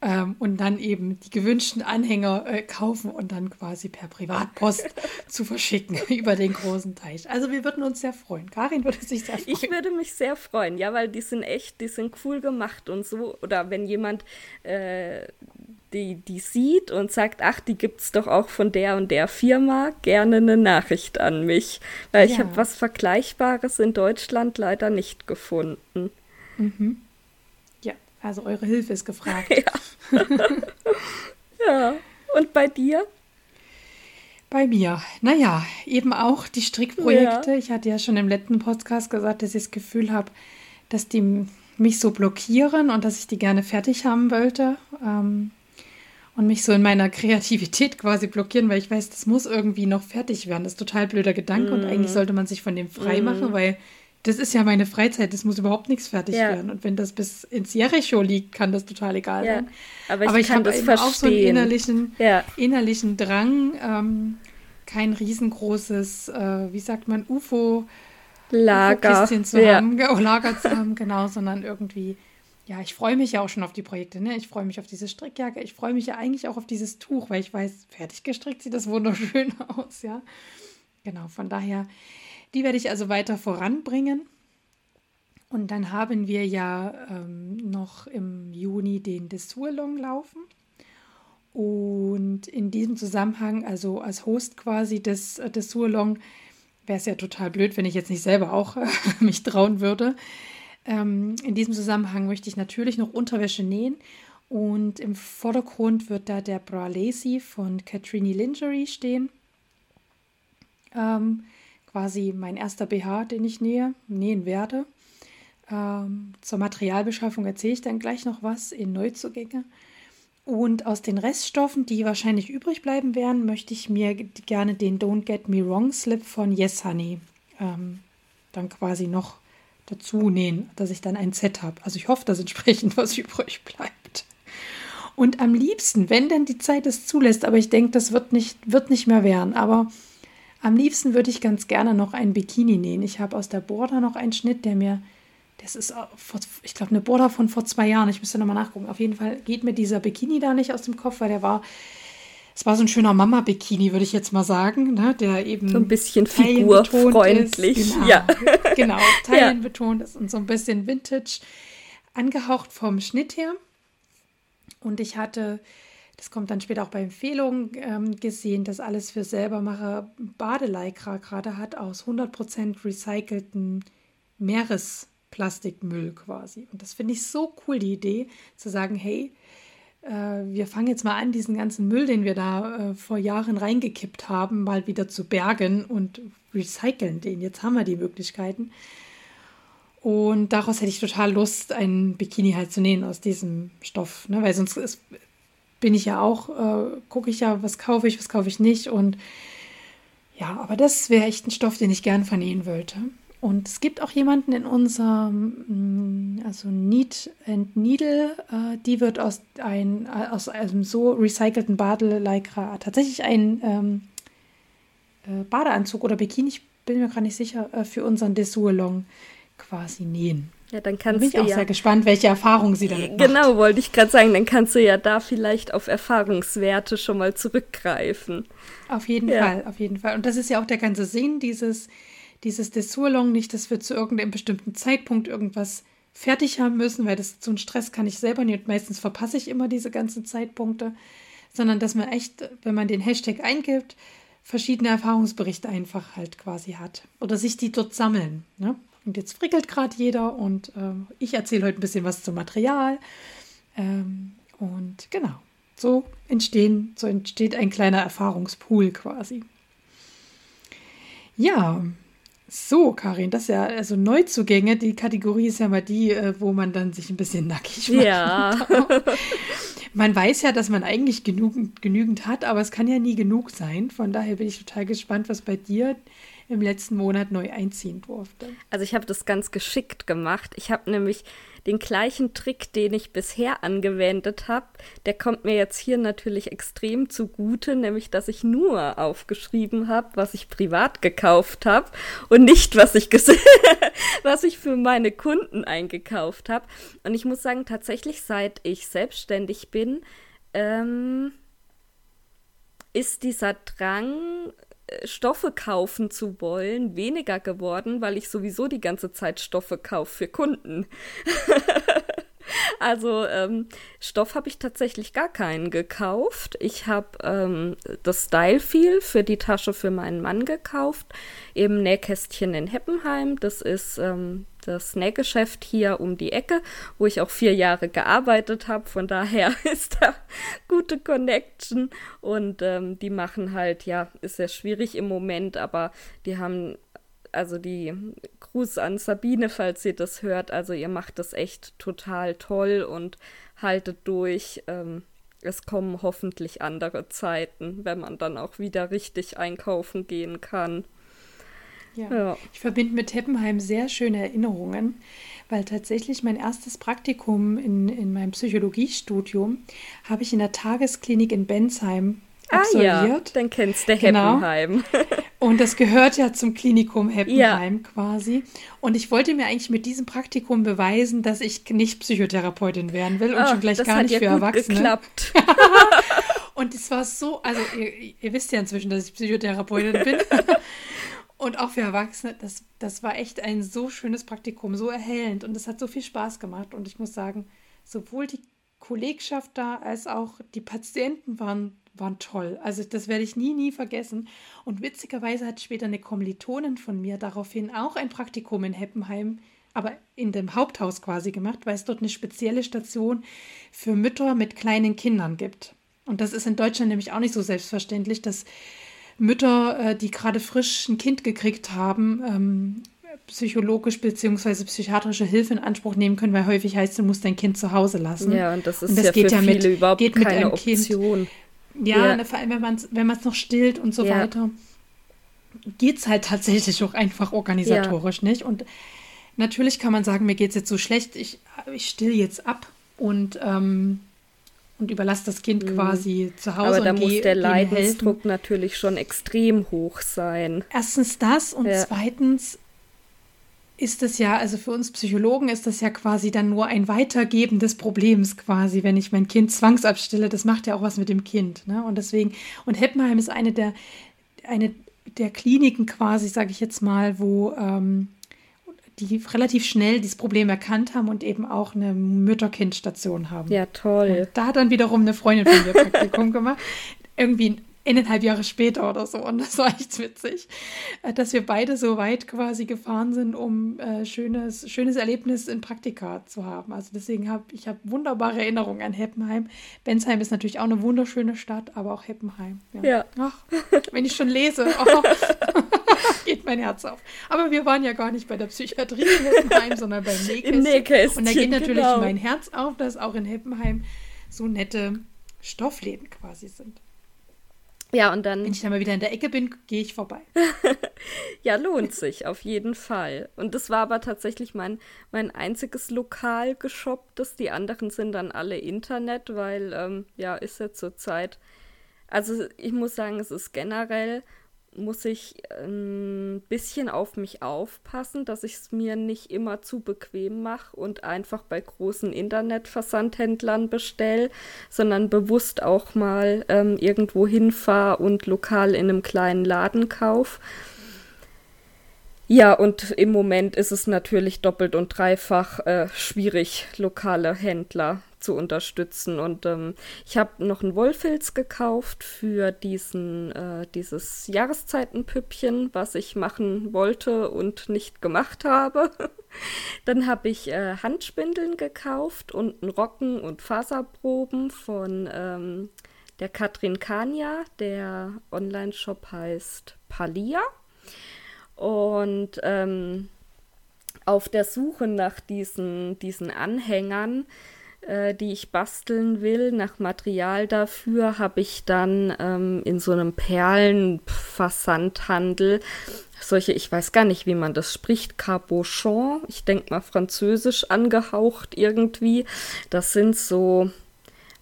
ähm, und dann eben die gewünschten Anhänger äh, kaufen und dann quasi per Privatpost *laughs* zu verschicken *laughs* über den großen Teich. Also wir würden uns sehr freuen. Karin würde sich sehr freuen. Ich würde mich sehr freuen, ja, weil die sind echt, die sind cool gemacht und so. Oder wenn jemand äh, die, die sieht und sagt, ach, die gibt es doch auch von der und der Firma, gerne eine Nachricht an mich. Weil ja. ich habe was Vergleichbares in Deutschland leider nicht gefunden. Mhm. Also eure Hilfe ist gefragt. *laughs* Ja. *laughs* ja. Und bei dir? Bei mir, naja, eben auch die Strickprojekte. Ja. Ich hatte ja schon im letzten Podcast gesagt, dass ich das Gefühl habe, dass die mich so blockieren und dass ich die gerne fertig haben wollte. Ähm, und mich so in meiner Kreativität quasi blockieren, weil ich weiß, das muss irgendwie noch fertig werden. Das ist total blöder Gedanke mm. und eigentlich mhm. sollte man sich von dem frei machen, mm. weil das ist ja meine Freizeit, das muss überhaupt nichts fertig ja. werden. Und wenn das bis ins Jericho liegt, kann das total egal ja. sein. Aber ich, Aber ich habe auch so einen innerlichen, ja. innerlichen Drang, ähm, kein riesengroßes, äh, wie sagt man, UFO Lager UFO zu haben, oh, Lager zu haben, *laughs* genau, sondern irgendwie, ja, ich freue mich ja auch schon auf die Projekte, ne? Ich freue mich auf diese Strickjacke, ich freue mich ja eigentlich auch auf dieses Tuch, weil ich weiß, fertig gestrickt sieht das wunderschön *laughs* aus, ja. Genau, von daher die werde ich also weiter voranbringen. Und dann haben wir ja ähm, noch im Juni den Dessous-Long laufen. Und in diesem Zusammenhang, also als Host quasi des äh, Dessous-Long, wäre es ja total blöd, wenn ich jetzt nicht selber auch *laughs* mich trauen würde. Ähm, in diesem Zusammenhang möchte ich natürlich noch Unterwäsche nähen. Und im Vordergrund wird da der Bra Lacy von Katrini Lingerie stehen. Ähm, quasi mein erster BH, den ich nähe, nähen werde. Ähm, zur Materialbeschaffung erzähle ich dann gleich noch was in Neuzugänge. Und aus den Reststoffen, die wahrscheinlich übrig bleiben werden, möchte ich mir gerne den Don't Get Me Wrong Slip von Yes Honey ähm, dann quasi noch dazu nähen, dass ich dann ein Set habe. Also ich hoffe, dass entsprechend *laughs* was übrig bleibt. Und am liebsten, wenn denn die Zeit es zulässt, aber ich denke, das wird nicht, wird nicht mehr werden, aber am liebsten würde ich ganz gerne noch ein Bikini nähen. Ich habe aus der Border noch einen Schnitt, der mir, das ist, ich glaube, eine Border von vor zwei Jahren. Ich müsste nochmal nachgucken. Auf jeden Fall geht mir dieser Bikini da nicht aus dem Kopf, weil der war, es war so ein schöner Mama-Bikini, würde ich jetzt mal sagen, ne? der eben so ein bisschen figurfreundlich. Genau, ja, *laughs* genau, Teilen betont ist und so ein bisschen Vintage angehaucht vom Schnitt her. Und ich hatte das kommt dann später auch bei Empfehlungen ähm, gesehen, dass alles für Selbermacher Badeleikra gerade hat aus 100% recycelten Meeresplastikmüll quasi. Und das finde ich so cool, die Idee, zu sagen, hey, wir fangen jetzt mal an, diesen ganzen Müll, den wir da äh, vor Jahren reingekippt haben, mal wieder zu bergen und recyceln den. Jetzt haben wir die Möglichkeiten. Und daraus hätte ich total Lust, einen Bikini halt zu nähen aus diesem Stoff, ne? weil sonst ist, bin ich ja auch, äh, gucke ich ja, was kaufe ich, was kaufe ich nicht. Und ja, aber das wäre echt ein Stoff, den ich gern vernähen wollte. Und es gibt auch jemanden in unserem, mm, also Need and Needle, äh, die wird aus, ein, aus einem so recycelten Badeleikra tatsächlich ein ähm, äh, Badeanzug oder Bikini, ich bin mir gar nicht sicher, äh, für unseren Dessous-Long quasi nähen. Ja, dann kannst bin ich du auch ja, sehr gespannt, welche Erfahrungen sie damit macht. Genau, wollte ich gerade sagen, dann kannst du ja da vielleicht auf Erfahrungswerte schon mal zurückgreifen. Auf jeden ja. Fall, auf jeden Fall. Und das ist ja auch der ganze Sinn dieses, dieses Dessurlong, nicht, dass wir zu irgendeinem bestimmten Zeitpunkt irgendwas fertig haben müssen, weil das so ein Stress kann ich selber nicht. Meistens verpasse ich immer diese ganzen Zeitpunkte, sondern dass man echt, wenn man den Hashtag eingibt, verschiedene Erfahrungsberichte einfach halt quasi hat oder sich die dort sammeln. Ne? Und jetzt frickelt gerade jeder und ähm, ich erzähle heute ein bisschen was zum Material. Ähm, und genau, so entstehen, so entsteht ein kleiner Erfahrungspool quasi. Ja, so, Karin, das ist ja also Neuzugänge. Die Kategorie ist ja mal die, äh, wo man dann sich ein bisschen nackig macht. Ja. man weiß ja, dass man eigentlich genügend, genügend hat, aber es kann ja nie genug sein. Von daher bin ich total gespannt, was bei dir im letzten Monat neu einziehen durfte. Also ich habe das ganz geschickt gemacht. Ich habe nämlich den gleichen Trick, den ich bisher angewendet habe, der kommt mir jetzt hier natürlich extrem zugute, nämlich dass ich nur aufgeschrieben habe, was ich privat gekauft habe und nicht, was ich *laughs* was ich für meine Kunden eingekauft habe. Und ich muss sagen, tatsächlich, seit ich selbstständig bin, ähm, ist dieser Drang, Stoffe kaufen zu wollen, weniger geworden, weil ich sowieso die ganze Zeit Stoffe kaufe für Kunden. *laughs* *laughs* also ähm, Stoff habe ich tatsächlich gar keinen gekauft. Ich habe ähm, das Style Feel für die Tasche für meinen Mann gekauft, im Nähkästchen in Heppenheim. Das ist ähm, das Nähgeschäft hier um die Ecke, wo ich auch vier Jahre gearbeitet habe. Von daher *laughs* ist da gute Connection und ähm, die machen halt, ja, ist sehr schwierig im Moment, aber die haben, also die Gruß an Sabine, falls ihr das hört, also ihr macht das echt total toll und haltet durch. Ähm, es kommen hoffentlich andere Zeiten, wenn man dann auch wieder richtig einkaufen gehen kann. Ja. ja. Ich verbinde mit Heppenheim sehr schöne Erinnerungen, weil tatsächlich mein erstes Praktikum in, in meinem Psychologiestudium habe ich in der Tagesklinik in Bensheim absolviert. Ah ja, dann kennst du genau. Heppenheim. *laughs* Und das gehört ja zum Klinikum Heppenheim ja. quasi. Und ich wollte mir eigentlich mit diesem Praktikum beweisen, dass ich nicht Psychotherapeutin werden will und oh, schon gleich gar nicht ja für Erwachsene. Geklappt. *laughs* *laughs* und es war so, also ihr, ihr wisst ja inzwischen, dass ich Psychotherapeutin bin. Und auch für Erwachsene, das, das war echt ein so schönes Praktikum, so erhellend und es hat so viel Spaß gemacht. Und ich muss sagen, sowohl die Kollegschaft da als auch die Patienten waren, waren toll. Also das werde ich nie, nie vergessen. Und witzigerweise hat später eine Kommilitonin von mir daraufhin auch ein Praktikum in Heppenheim, aber in dem Haupthaus quasi gemacht, weil es dort eine spezielle Station für Mütter mit kleinen Kindern gibt. Und das ist in Deutschland nämlich auch nicht so selbstverständlich, dass Mütter, äh, die gerade frisch ein Kind gekriegt haben, ähm, psychologisch bzw. psychiatrische Hilfe in Anspruch nehmen können, weil häufig heißt, du musst dein Kind zu Hause lassen. Ja, und das ist und das ja geht für ja viele mit, überhaupt geht keine Option. Kind. Ja, ja. Ne, vor allem, wenn man es wenn noch stillt und so ja. weiter, geht es halt tatsächlich auch einfach organisatorisch ja. nicht. Und natürlich kann man sagen, mir geht es jetzt so schlecht, ich, ich still jetzt ab und ähm, und überlasse das Kind mhm. quasi zu Hause. Aber da muss der Leidensdruck natürlich schon extrem hoch sein. Erstens das und zweitens ist das ja, also für uns Psychologen ist das ja quasi dann nur ein Weitergeben des Problems quasi, wenn ich mein Kind zwangsabstille. Das macht ja auch was mit dem Kind. Ne? Und deswegen, und Heppenheim ist eine der, eine der Kliniken quasi, sage ich jetzt mal, wo ähm, die relativ schnell dieses Problem erkannt haben und eben auch eine Mütter-Kind-Station haben. Ja, toll. Und da hat dann wiederum eine Freundin von mir Praktikum gemacht. *laughs* Irgendwie eineinhalb Jahre später oder so. Und das war echt witzig, äh, dass wir beide so weit quasi gefahren sind, um äh, schönes, schönes Erlebnis in Praktika zu haben. Also deswegen habe ich hab wunderbare Erinnerungen an Heppenheim. Bensheim ist natürlich auch eine wunderschöne Stadt, aber auch Heppenheim. Ja. ja. Ach, wenn ich schon lese, *laughs* oh, *laughs* geht mein Herz auf. Aber wir waren ja gar nicht bei der Psychiatrie in Heppenheim, sondern beim *laughs* Nähkästchen. Nähkästchen. Und da geht natürlich genau. mein Herz auf, dass auch in Heppenheim so nette Stoffläden quasi sind. Ja, und dann. Wenn ich dann mal wieder in der Ecke bin, gehe ich vorbei. *laughs* ja, lohnt sich auf jeden Fall. Und das war aber tatsächlich mein, mein einziges Lokal geshopptes. Die anderen sind dann alle Internet, weil, ähm, ja, ist ja zurzeit. Also, ich muss sagen, es ist generell muss ich ein ähm, bisschen auf mich aufpassen, dass ich es mir nicht immer zu bequem mache und einfach bei großen Internetversandhändlern bestelle, sondern bewusst auch mal ähm, irgendwo hinfahre und lokal in einem kleinen Laden kaufe. Ja, und im Moment ist es natürlich doppelt und dreifach äh, schwierig, lokale Händler zu unterstützen. Und ähm, ich habe noch einen Wollfilz gekauft für diesen, äh, dieses Jahreszeitenpüppchen, was ich machen wollte und nicht gemacht habe. *laughs* Dann habe ich äh, Handspindeln gekauft und einen Rocken und Faserproben von ähm, der Katrin Kania. Der Online-Shop heißt Palia. Und ähm, auf der Suche nach diesen, diesen Anhängern, äh, die ich basteln will, nach Material dafür, habe ich dann ähm, in so einem Perlenversandhandel solche, ich weiß gar nicht, wie man das spricht, Cabochon, ich denke mal französisch angehaucht irgendwie. Das sind so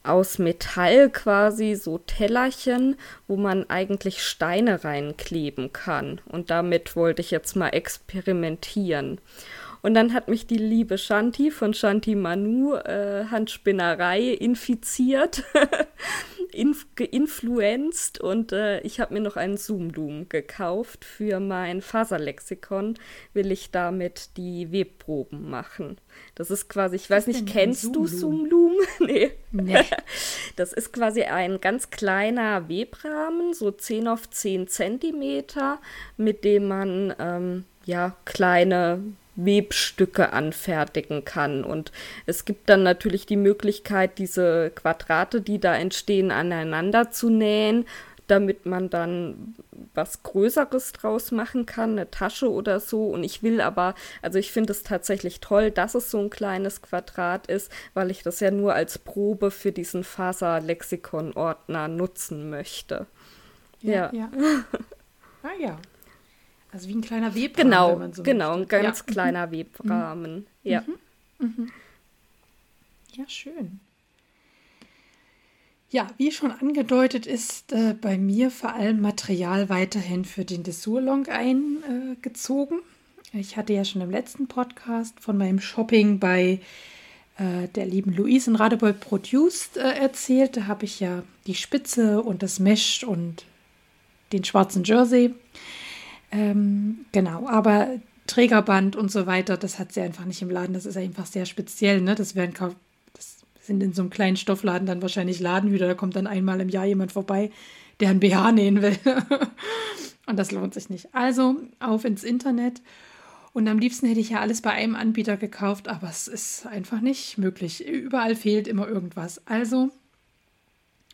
aus Metall quasi so Tellerchen, wo man eigentlich Steine reinkleben kann. Und damit wollte ich jetzt mal experimentieren. Und dann hat mich die liebe Shanti von Shanti Manu äh, Handspinnerei infiziert, *laughs* inf geinfluenzt und äh, ich habe mir noch einen Zoom-Loom gekauft. Für mein Faserlexikon will ich damit die Webproben machen. Das ist quasi, ich weiß nicht, kennst du Zoom-Loom? *laughs* nee. nee. *laughs* Das ist quasi ein ganz kleiner Webrahmen, so 10 auf 10 Zentimeter, mit dem man ähm, ja kleine Webstücke anfertigen kann. Und es gibt dann natürlich die Möglichkeit, diese Quadrate, die da entstehen, aneinander zu nähen, damit man dann was Größeres draus machen kann, eine Tasche oder so. Und ich will aber, also ich finde es tatsächlich toll, dass es so ein kleines Quadrat ist, weil ich das ja nur als Probe für diesen Faser-Lexikon-Ordner nutzen möchte. Ja. ja. ja. *laughs* ah ja. Also wie ein kleiner Webrahmen. Genau, so genau, ein ganz ja. kleiner mhm. Webrahmen. Mhm. Ja. Mhm. Ja, schön. Ja, wie schon angedeutet, ist äh, bei mir vor allem Material weiterhin für den Dessous-Long eingezogen. Äh, ich hatte ja schon im letzten Podcast von meinem Shopping bei äh, der lieben Louise in Radebeul Produced äh, erzählt. Da habe ich ja die Spitze und das Mesh und den schwarzen Jersey ähm, genau, aber Trägerband und so weiter, das hat sie einfach nicht im Laden. Das ist einfach sehr speziell. Ne? Das, werden, das sind in so einem kleinen Stoffladen dann wahrscheinlich Ladenhüter. Da kommt dann einmal im Jahr jemand vorbei, der ein BH nähen will. *laughs* und das lohnt sich nicht. Also auf ins Internet. Und am liebsten hätte ich ja alles bei einem Anbieter gekauft, aber es ist einfach nicht möglich. Überall fehlt immer irgendwas. Also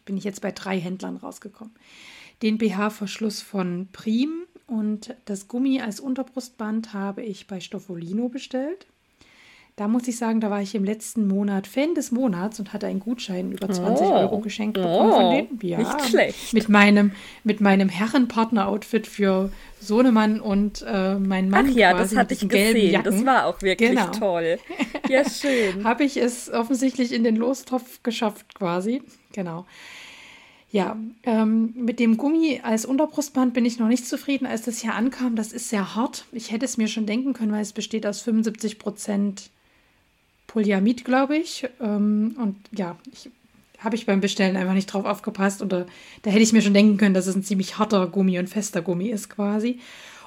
bin ich jetzt bei drei Händlern rausgekommen. Den BH-Verschluss von Prim, und das Gummi als Unterbrustband habe ich bei Stoffolino bestellt. Da muss ich sagen, da war ich im letzten Monat Fan des Monats und hatte einen Gutschein über 20 oh. Euro geschenkt bekommen oh, von denen. Ja, nicht schlecht. Mit meinem, mit meinem Herrenpartner-Outfit für Sohnemann und äh, mein Mann. Ach ja, das hatte ich gesehen. Jacken. Das war auch wirklich genau. toll. *laughs* Ja, schön. Habe ich es offensichtlich in den Lostopf geschafft quasi. Genau. Ja, ähm, mit dem Gummi als Unterbrustband bin ich noch nicht zufrieden, als das hier ankam. Das ist sehr hart. Ich hätte es mir schon denken können, weil es besteht aus 75 Prozent Polyamid, glaube ich. Ähm, und ja, ich, habe ich beim Bestellen einfach nicht drauf aufgepasst. Oder da hätte ich mir schon denken können, dass es ein ziemlich harter Gummi und fester Gummi ist quasi.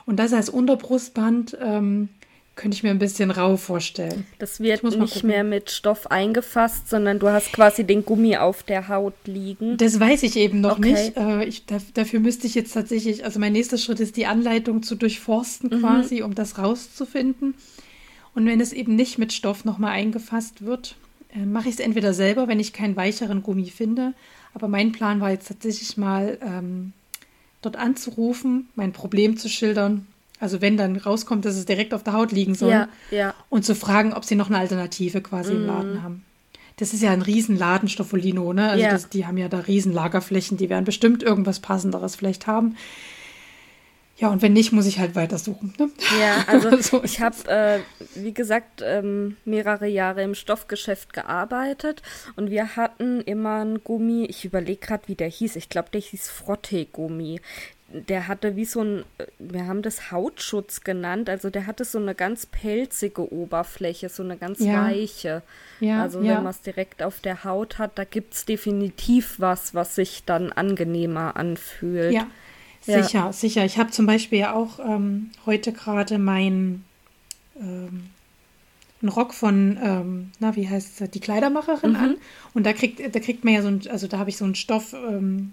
Und das als Unterbrustband ähm, könnte ich mir ein bisschen rau vorstellen. Das wird nicht mehr mit Stoff eingefasst, sondern du hast quasi den Gummi auf der Haut liegen. Das weiß ich eben noch okay. nicht. Äh, ich, dafür müsste ich jetzt tatsächlich, also mein nächster Schritt ist die Anleitung zu durchforsten mhm. quasi, um das rauszufinden. Und wenn es eben nicht mit Stoff nochmal eingefasst wird, äh, mache ich es entweder selber, wenn ich keinen weicheren Gummi finde. Aber mein Plan war jetzt tatsächlich mal ähm, dort anzurufen, mein Problem zu schildern also wenn dann rauskommt, dass es direkt auf der Haut liegen soll. Ja, ja. Und zu fragen, ob sie noch eine Alternative quasi mm. im Laden haben. Das ist ja ein Riesenladen, Stoffolino, ne? Also ja. das, die haben ja da Riesenlagerflächen, die werden bestimmt irgendwas Passenderes vielleicht haben. Ja, und wenn nicht, muss ich halt weitersuchen. Ne? Ja, *laughs* also so ich habe, äh, wie gesagt, ähm, mehrere Jahre im Stoffgeschäft gearbeitet und wir hatten immer einen Gummi, ich überlege gerade, wie der hieß, ich glaube, der hieß Frotte-Gummi der hatte wie so ein, wir haben das Hautschutz genannt, also der hatte so eine ganz pelzige Oberfläche, so eine ganz ja. weiche. Ja, also wenn ja. man es direkt auf der Haut hat, da gibt es definitiv was, was sich dann angenehmer anfühlt. Ja, sicher, sicher. Ich habe zum Beispiel ja auch ähm, heute gerade mein ähm, einen Rock von, ähm, na, wie heißt es, die Kleidermacherin mhm. an. Und da kriegt, da kriegt man ja so ein, also da habe ich so ein Stoffpaket ähm,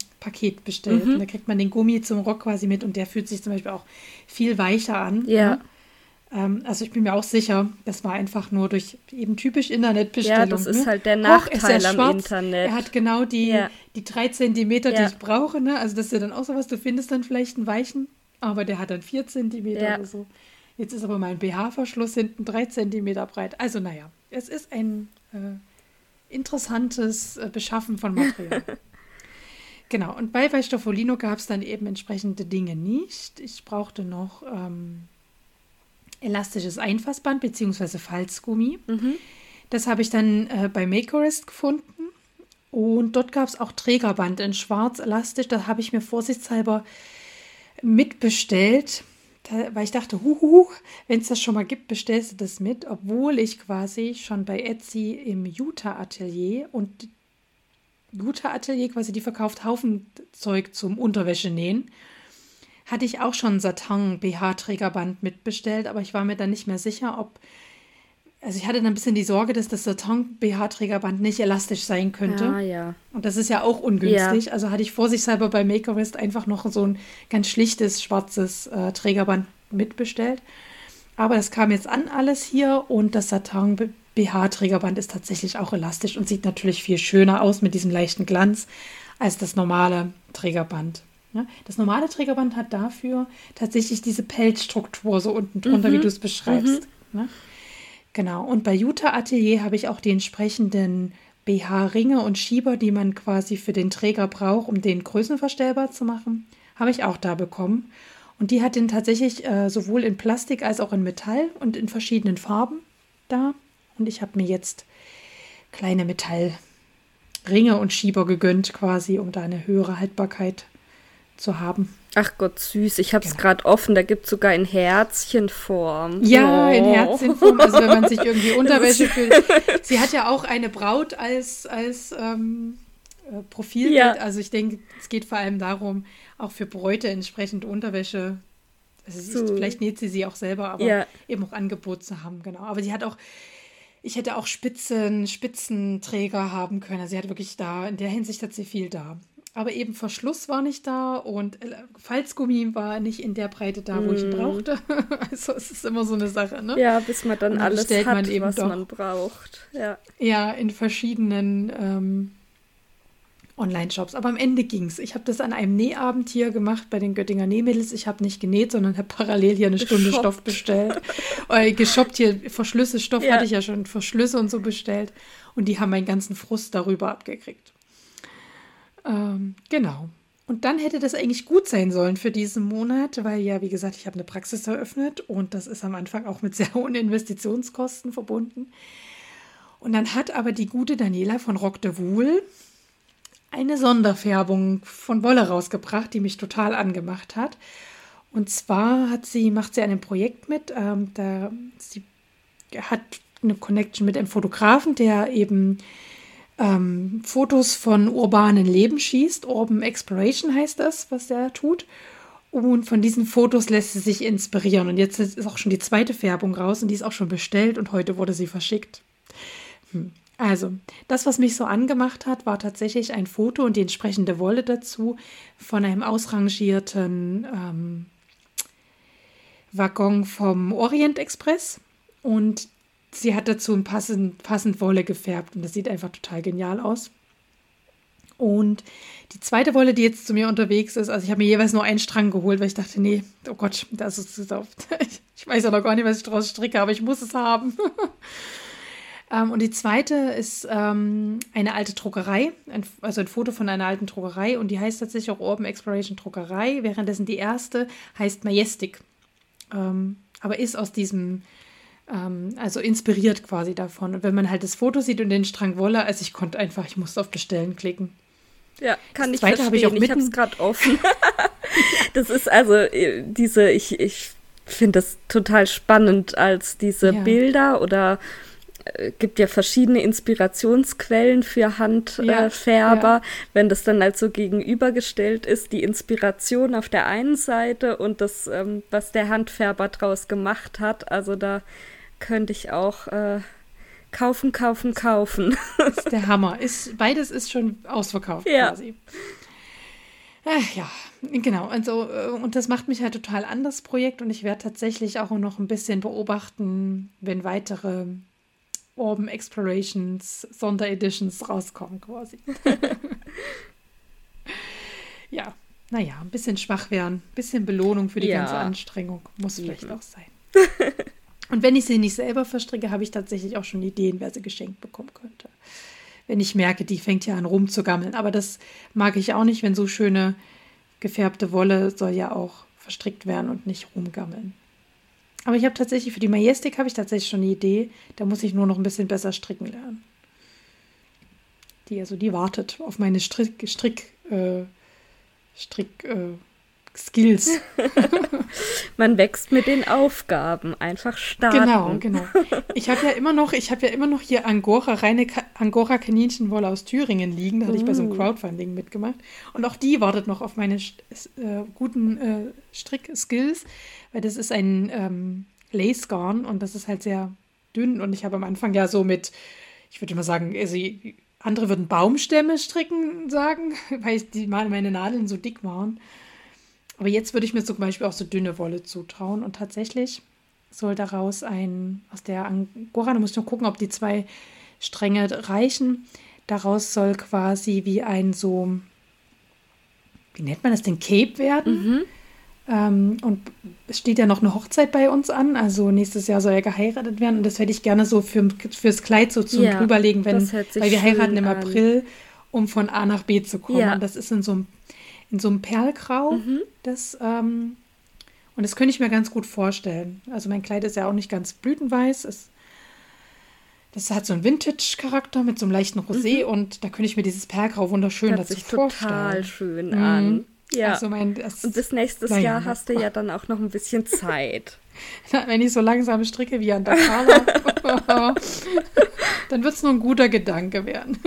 bestellt. Mhm. Und da kriegt man den Gummi zum Rock quasi mit und der fühlt sich zum Beispiel auch viel weicher an. Ja. Ne? Ähm, also ich bin mir auch sicher, das war einfach nur durch eben typisch Internetbestellung. Ja, das ist ne? halt der Nachteil am schwarz. Internet. Er hat genau die, ja. die drei Zentimeter, ja. die ich brauche. Ne? Also das ist ja dann auch sowas, du findest dann vielleicht einen weichen aber der hat dann vier Zentimeter ja. oder so. Jetzt ist aber mein BH-Verschluss hinten drei Zentimeter breit. Also naja, es ist ein äh, interessantes äh, Beschaffen von Material. *laughs* genau, und bei Weichstoffolino gab es dann eben entsprechende Dinge nicht. Ich brauchte noch ähm, elastisches Einfassband bzw. Falzgummi. Mhm. Das habe ich dann äh, bei Makerist gefunden. Und dort gab es auch Trägerband in schwarz elastisch. Da habe ich mir vorsichtshalber mitbestellt, da, weil ich dachte, wenn es das schon mal gibt, bestellst du das mit, obwohl ich quasi schon bei Etsy im Utah Atelier und Utah Atelier quasi, die verkauft Haufen Zeug zum Unterwäsche nähen hatte ich auch schon Satin BH-Trägerband mitbestellt, aber ich war mir dann nicht mehr sicher, ob. Also ich hatte dann ein bisschen die Sorge, dass das Satin BH-Trägerband nicht elastisch sein könnte. Ah, ja. Und das ist ja auch ungünstig. Ja. Also hatte ich vorsichtshalber bei Makerist einfach noch so ein ganz schlichtes schwarzes äh, Trägerband mitbestellt. Aber das kam jetzt an alles hier und das Satin BH-Trägerband ist tatsächlich auch elastisch und sieht natürlich viel schöner aus mit diesem leichten Glanz als das normale Trägerband. Ne? Das normale Trägerband hat dafür tatsächlich diese Pelzstruktur so unten drunter, mhm. wie du es beschreibst. Mhm. Ne? Genau. Und bei Utah Atelier habe ich auch die entsprechenden BH-Ringe und Schieber, die man quasi für den Träger braucht, um den größenverstellbar zu machen, habe ich auch da bekommen. Und die hat den tatsächlich äh, sowohl in Plastik als auch in Metall und in verschiedenen Farben da. Und ich habe mir jetzt kleine Metallringe und Schieber gegönnt, quasi, um da eine höhere Haltbarkeit zu haben. Ach Gott, süß. Ich habe es genau. gerade offen. Da gibt es sogar in Herzchenform. Ja, oh. in Herzchenform. Also wenn man sich irgendwie *laughs* Unterwäsche fühlt. Sie hat ja auch eine Braut als, als ähm, äh, Profilbild. Ja. Also ich denke, es geht vor allem darum, auch für Bräute entsprechend Unterwäsche. Also so. ist, vielleicht näht sie sie auch selber, aber ja. eben auch Angebot zu haben. Genau. Aber sie hat auch ich hätte auch Spitzen, Spitzenträger haben können. Also sie hat wirklich da, in der Hinsicht hat sie viel da. Aber eben Verschluss war nicht da und äh, Falzgummi war nicht in der Breite da, wo mm. ich ihn mhm. brauchte. *laughs* Also es ist immer so eine Sache, ne? Ja, bis man dann alles hat, man was doch, man braucht. Ja, ja in verschiedenen ähm, Online-Shops. Aber am Ende ging es. Ich habe das an einem Nähabend hier gemacht bei den Göttinger Nähmädels. Ich habe nicht genäht, sondern habe parallel hier eine Stunde Geshoppt. Stoff bestellt. äh, geshoppt hier Verschlüsse, Stoff ja. hatte ich ja schon, Verschlüsse und so bestellt. Und die haben meinen ganzen Frust darüber abgekriegt. Ähm, genau. Und dann hätte das eigentlich gut sein sollen für diesen Monat, weil ja, wie gesagt, ich habe eine Praxis eröffnet und das ist am Anfang auch mit *laughs* sehr hohen Investitionskosten verbunden. Und dann hat aber die gute Daniela von Rock de Wool eine Sonderfärbung von Wolle rausgebracht, die mich total angemacht hat. Und zwar hat sie, macht sie an einem Projekt mit, ähm, da sie hat eine Connection mit einem Fotografen, der eben ähm, Fotos von urbanen Leben schießt. Urban Exploration heißt das, was er tut. Und von diesen Fotos lässt sie sich inspirieren. Und jetzt ist auch schon die zweite Färbung raus und die ist auch schon bestellt und heute wurde sie verschickt. Hm. Also, das, was mich so angemacht hat, war tatsächlich ein Foto und die entsprechende Wolle dazu von einem ausrangierten ähm, Waggon vom Orient Express. Und sie hat dazu ein passend, passend Wolle gefärbt und das sieht einfach total genial aus. Und die zweite Wolle, die jetzt zu mir unterwegs ist, also ich habe mir jeweils nur einen Strang geholt, weil ich dachte, nee, oh Gott, das ist so. *laughs* Ich weiß ja noch gar nicht, was ich daraus stricke, aber ich muss es haben. *laughs* ähm, und die zweite ist ähm, eine alte Druckerei, ein, also ein Foto von einer alten Druckerei und die heißt tatsächlich auch Urban Exploration Druckerei, währenddessen die erste heißt Majestic. Ähm, aber ist aus diesem ähm, also inspiriert quasi davon. Und wenn man halt das Foto sieht und den Strang Wolle, also ich konnte einfach, ich musste auf Bestellen klicken. Ja, kann das ich verstehen. Ich, auch ich habe es gerade offen. *laughs* das ist also äh, diese, ich, ich finde das total spannend als diese ja. Bilder oder gibt ja verschiedene Inspirationsquellen für Handfärber. Ja, ja. Wenn das dann halt so gegenübergestellt ist, die Inspiration auf der einen Seite und das, ähm, was der Handfärber draus gemacht hat. Also da könnte ich auch äh, kaufen, kaufen, kaufen. Das ist der Hammer. Ist, beides ist schon ausverkauft ja. quasi. Ach, ja, genau. Also, und das macht mich halt total an, das Projekt. Und ich werde tatsächlich auch noch ein bisschen beobachten, wenn weitere Urban Explorations Sondereditions rauskommen quasi. *laughs* ja, naja, ein bisschen schwach werden. Ein bisschen Belohnung für die Ja. ganze Anstrengung. Muss vielleicht Eben. auch sein. Und wenn ich sie nicht selber verstricke, habe ich tatsächlich auch schon Ideen, wer sie geschenkt bekommen könnte. Wenn ich merke, die fängt ja an rumzugammeln. Aber das mag ich auch nicht, wenn so schöne gefärbte Wolle soll ja auch verstrickt werden und nicht rumgammeln. Aber ich habe tatsächlich für die Majestic habe ich tatsächlich schon eine Idee. Da muss ich nur noch ein bisschen besser stricken lernen. Die also die wartet auf meine Strick Strick äh, Strick äh, Skills. *laughs* Man wächst mit den Aufgaben. Einfach starten. Genau, genau. Ich habe ja immer noch, ich habe ja immer noch hier Angora, reine Ka Angora Kaninchenwolle aus Thüringen liegen. Da hatte ich bei so einem Uh. Crowdfunding mitgemacht. Und auch die wartet noch auf meine äh, guten äh, Strick-Skills, weil das ist ein ähm, Lace Garn und das ist halt sehr dünn. Und ich habe am Anfang ja so mit, ich würde mal sagen, also andere würden Baumstämme stricken sagen, *laughs* weil die meine Nadeln so dick waren. Aber jetzt würde ich mir zum Beispiel auch so dünne Wolle zutrauen. Und tatsächlich soll daraus ein, aus der Angora, da muss ich noch gucken, ob die zwei Stränge reichen. Daraus soll quasi wie ein so, wie nennt man das denn, Cape werden. Ähm, und es steht ja noch eine Hochzeit bei uns an. Also nächstes Jahr soll er geheiratet werden. Und das hätte ich gerne so für, fürs Kleid so zum Ja, drüberlegen, wenn, weil wir heiraten schön im an. April, um von A nach B zu kommen. Ja. Und das ist in so einem, in so einem Perlgrau. Das, ähm, und das könnte ich mir ganz gut vorstellen. Also mein Kleid ist ja auch nicht ganz blütenweiß. Es, das hat so einen Vintage-Charakter mit so einem leichten Rosé und da könnte ich mir dieses Perlgrau wunderschön dazu sich total vorstellen. schön Mhm. an. Ja. Also mein, das, und bis nächstes Jahr ne? hast du ja dann auch noch ein bisschen Zeit. *laughs* wenn ich so langsam stricke wie an der Carla, *laughs* *laughs* dann wird es nur ein guter Gedanke werden.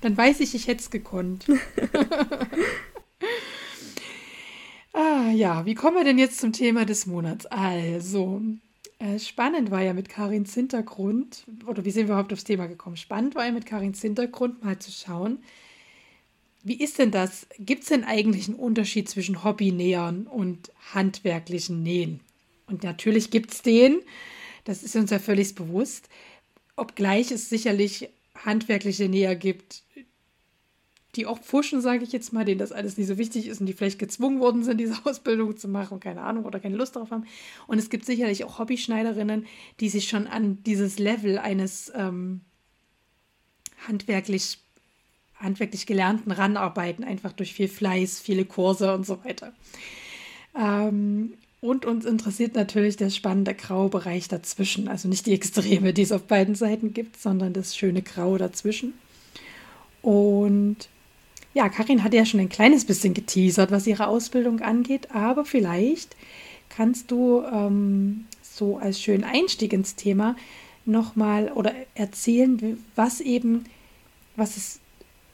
Dann weiß ich, ich hätte es gekonnt. *laughs* ah ja, wie kommen wir denn jetzt zum Thema des Monats? Also, äh, spannend war ja mit Karins Hintergrund, oder wie sind wir überhaupt aufs Thema gekommen? Spannend war ja mit Karins Hintergrund mal zu schauen, wie ist denn das? Gibt es denn eigentlich einen Unterschied zwischen Hobbynähern und handwerklichen Nähen? Und natürlich gibt es den, das ist uns ja völlig bewusst, obgleich es sicherlich handwerkliche Näher gibt, die auch pfuschen, sage ich jetzt mal, denen das alles nicht so wichtig ist und die vielleicht gezwungen worden sind, *laughs* diese Ausbildung zu machen, keine Ahnung, oder keine Lust darauf haben. Und es gibt sicherlich auch Hobbyschneiderinnen, die sich schon an dieses Level eines ähm, handwerklich handwerklich Gelernten ranarbeiten, einfach durch viel Fleiß, viele Kurse und so weiter. Ähm, und uns interessiert natürlich der spannende Graubereich dazwischen. Also nicht die Extreme, die es auf beiden Seiten gibt, sondern das schöne Grau dazwischen. Und ja, Karin hat ja schon ein kleines bisschen geteasert, was ihre Ausbildung angeht, aber vielleicht kannst du ähm, so als schönen Einstieg ins Thema nochmal oder erzählen, was eben, was es,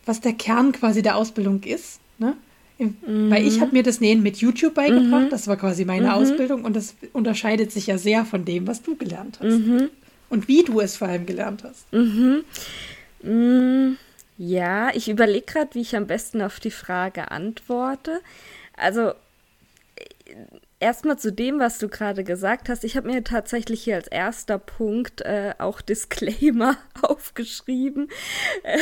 was der Kern quasi der Ausbildung ist. Ne? Im- Weil ich habe mir das Nähen mit YouTube beigebracht, das war quasi meine Ausbildung und das unterscheidet sich ja sehr von dem, was du gelernt hast. Und wie du es vor allem gelernt hast. Mm, ja, ich überlege gerade, wie ich am besten auf die Frage antworte. Also erstmal zu dem, was du gerade gesagt hast. Ich habe mir tatsächlich hier als erster Punkt äh, auch Disclaimer *laughs* aufgeschrieben äh,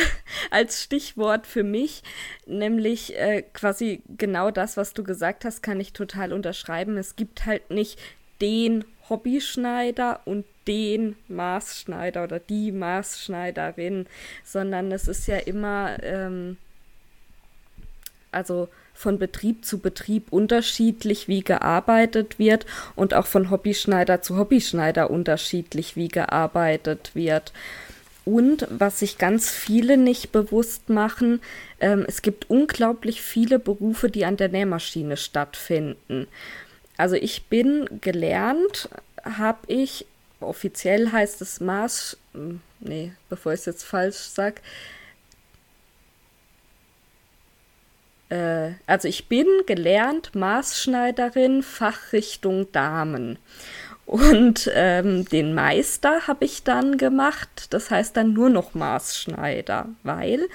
als Stichwort für mich, nämlich äh, quasi genau das, was du gesagt hast, kann ich total unterschreiben. Es gibt halt nicht den Hobbyschneider und den Maßschneider oder die Maßschneiderin, sondern es ist ja immer ähm, also von Betrieb zu Betrieb unterschiedlich, wie gearbeitet wird und auch von Hobbyschneider zu Hobbyschneider unterschiedlich, wie gearbeitet wird. Und was sich ganz viele nicht bewusst machen, ähm, es gibt unglaublich viele Berufe, die an der Nähmaschine stattfinden. Also ich bin gelernt, habe ich, offiziell heißt es Maß, nee, bevor ich es jetzt falsch sage, äh, also ich bin gelernt Maßschneiderin Fachrichtung Damen. Und ähm, den Meister habe ich dann gemacht, das heißt dann nur noch Maßschneider, weil,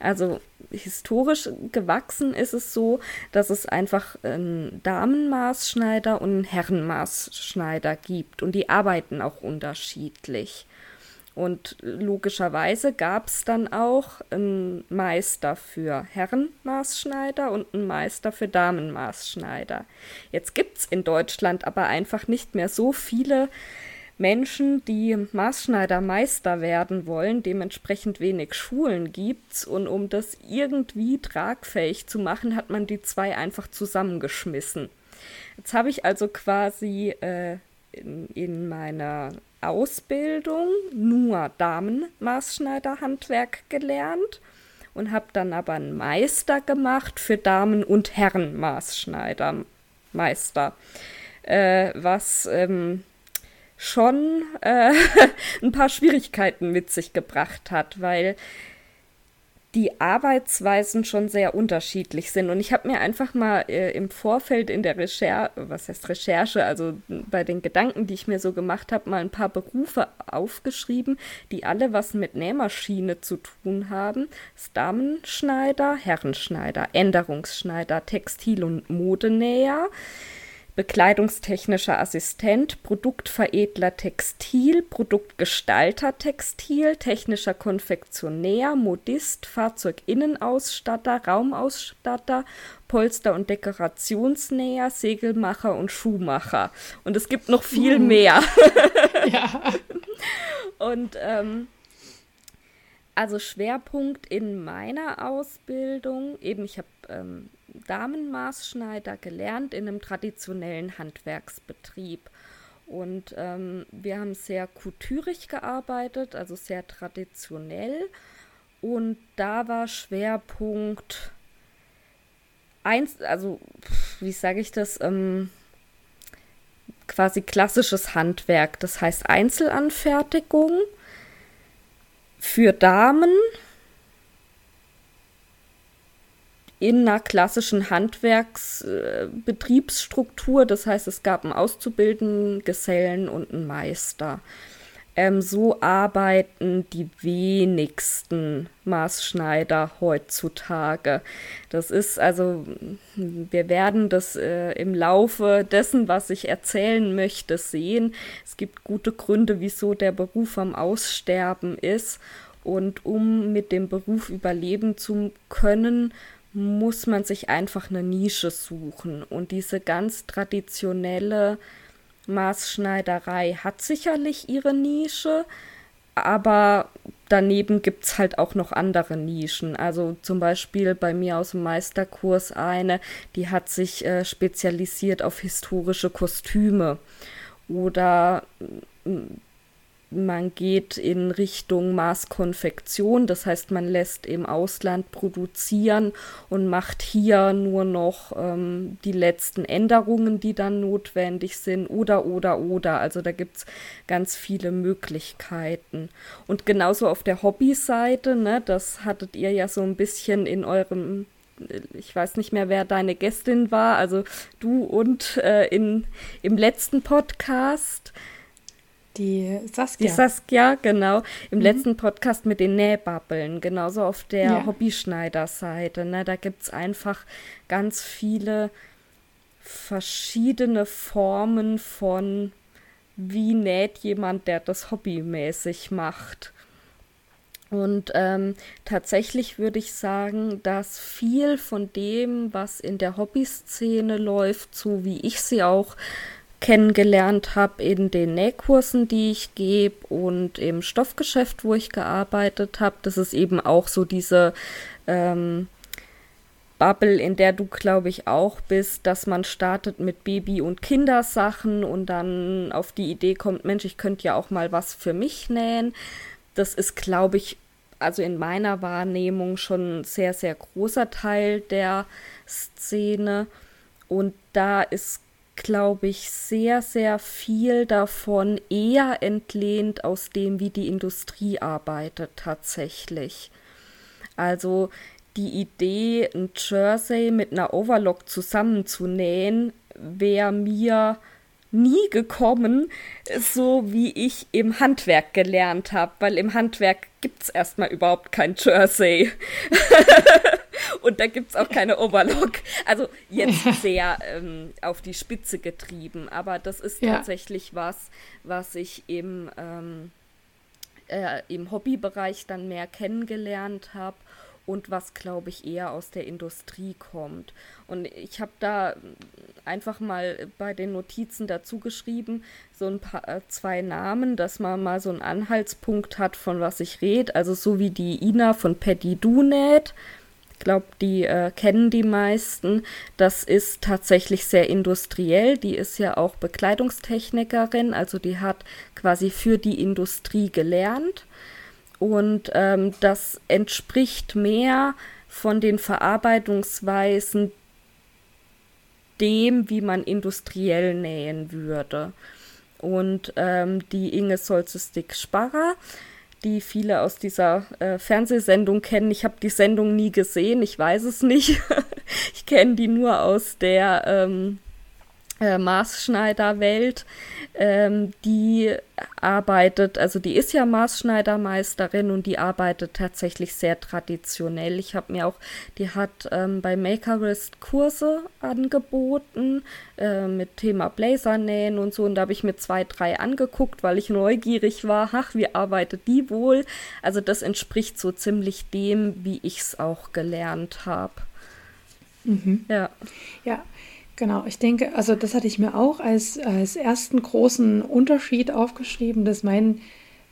also historisch gewachsen ist es so, dass es einfach einen Damenmaßschneider und einen Herrenmaßschneider gibt und die arbeiten auch unterschiedlich. Und logischerweise gab es dann auch einen Meister für Herrenmaßschneider und einen Meister für Damenmaßschneider. Jetzt gibt es in Deutschland aber einfach nicht mehr so viele Menschen, die Maßschneidermeister werden wollen, dementsprechend wenig Schulen gibt's und um das irgendwie tragfähig zu machen, hat man die zwei einfach zusammengeschmissen. Jetzt habe ich also quasi äh, in, in meiner Ausbildung nur Damenmaßschneiderhandwerk gelernt und habe dann aber einen Meister gemacht für Damen- und Herrenmaßschneidermeister, äh, was ähm, schon äh, *laughs* ein paar Schwierigkeiten mit sich gebracht hat, weil die Arbeitsweisen schon sehr unterschiedlich sind. Und ich habe mir einfach mal äh, im Vorfeld in der Recherche, was heißt Recherche, also bei den Gedanken, die ich mir so gemacht habe, mal ein paar Berufe aufgeschrieben, die alle was mit Nähmaschine zu tun haben. Das Damenschneider, Herrenschneider, Änderungsschneider, Textil- und Modenäher bekleidungstechnischer Assistent, Produktveredler Textil, Produktgestalter Textil, technischer Konfektionär, Modist, Fahrzeuginnenausstatter, Raumausstatter, Polster- und Dekorationsnäher, Segelmacher und Schuhmacher. Und es gibt noch viel uh. mehr. *laughs* ja. Und ähm, also Schwerpunkt in meiner Ausbildung, eben ich habe ähm, Damenmaßschneider gelernt in einem traditionellen Handwerksbetrieb. Und ähm, wir haben sehr kulturig gearbeitet, also sehr traditionell. Und da war Schwerpunkt eins, also wie sage ich das, ähm, quasi klassisches Handwerk, das heißt Einzelanfertigung für Damen in einer klassischen Handwerksbetriebsstruktur. Äh, das heißt, es gab einen Auszubildenden, Gesellen und einen Meister. Ähm, so arbeiten die wenigsten Maßschneider heutzutage. Das ist also, wir werden das äh, im Laufe dessen, was ich erzählen möchte, sehen. Es gibt gute Gründe, wieso der Beruf am Aussterben ist. Und um mit dem Beruf überleben zu können, muss man sich einfach eine Nische suchen. Und diese ganz traditionelle Maßschneiderei hat sicherlich ihre Nische, aber daneben gibt es halt auch noch andere Nischen. Also zum Beispiel bei mir aus dem Meisterkurs eine, die hat sich äh, spezialisiert auf historische Kostüme. Oder man geht in Richtung Maßkonfektion, das heißt, man lässt im Ausland produzieren und macht hier nur noch ähm, die letzten Änderungen, die dann notwendig sind, oder, oder, oder. Also da gibt es ganz viele Möglichkeiten. Und genauso auf der Hobby-Seite, ne, das hattet ihr ja so ein bisschen in eurem ich weiß nicht mehr, wer deine Gästin war, also du und äh, in, im letzten Podcast die Saskia. Die Saskia, genau. Im mhm. letzten Podcast mit den Nähbabbeln, genauso auf der ja. Hobbyschneider-Seite. Ne? Da gibt es einfach ganz viele verschiedene Formen von, wie näht jemand, der das hobbymäßig macht. Und ähm, tatsächlich würde ich sagen, dass viel von dem, was in der Hobbyszene läuft, so wie ich sie auch kennengelernt habe in den Nähkursen, die ich gebe und im Stoffgeschäft, wo ich gearbeitet habe. Das ist eben auch so diese ähm, Bubble, in der du, glaube ich, auch bist, dass man startet mit Baby- und Kindersachen und dann auf die Idee kommt, Mensch, ich könnte ja auch mal was für mich nähen. Das ist, glaube ich, also in meiner Wahrnehmung schon ein sehr, sehr großer Teil der Szene. Und da ist glaube ich, sehr, sehr viel davon eher entlehnt aus dem, wie die Industrie arbeitet tatsächlich. Also die Idee, ein Jersey mit einer Overlock zusammenzunähen, wäre mir nie gekommen, so wie ich im Handwerk gelernt habe, weil im Handwerk gibt es erstmal überhaupt kein Jersey. *laughs* Und da gibt es auch keine Overlock. Also jetzt *laughs* sehr ähm, auf die Spitze getrieben, aber das ist ja. tatsächlich was, was ich im, ähm, äh, im Hobbybereich dann mehr kennengelernt habe und was, glaube ich, eher aus der Industrie kommt. Und ich habe da einfach mal bei den Notizen dazu geschrieben, so ein paar äh, zwei Namen, dass man mal so einen Anhaltspunkt hat, von was ich rede. Also so wie die Ina von Paddy Dunät. Ich glaube, die äh, kennen die meisten. Das ist tatsächlich sehr industriell. Die ist ja auch Bekleidungstechnikerin, also die hat quasi für die Industrie gelernt und ähm, das entspricht mehr von den Verarbeitungsweisen dem, wie man industriell nähen würde. Und ähm, die Inge Solzestik-Sparrer, die viele aus dieser äh, Fernsehsendung kennen. Ich habe die Sendung nie gesehen, ich weiß es nicht. *laughs* ich kenne die nur aus der ähm, äh, Maßschneiderwelt, ähm, die arbeitet, also die ist ja Maßschneidermeisterin und die arbeitet tatsächlich sehr traditionell. Ich habe mir auch, die hat ähm, bei Makerist Kurse angeboten äh, mit Thema Blazernähen und so und da habe ich mir zwei, drei angeguckt, weil ich neugierig war, ach, wie arbeitet die wohl? Also das entspricht so ziemlich dem, wie ich es auch gelernt habe. Mhm. Ja. Ja, Genau, ich denke, also das hatte ich mir auch als, als ersten großen Unterschied aufgeschrieben, dass mein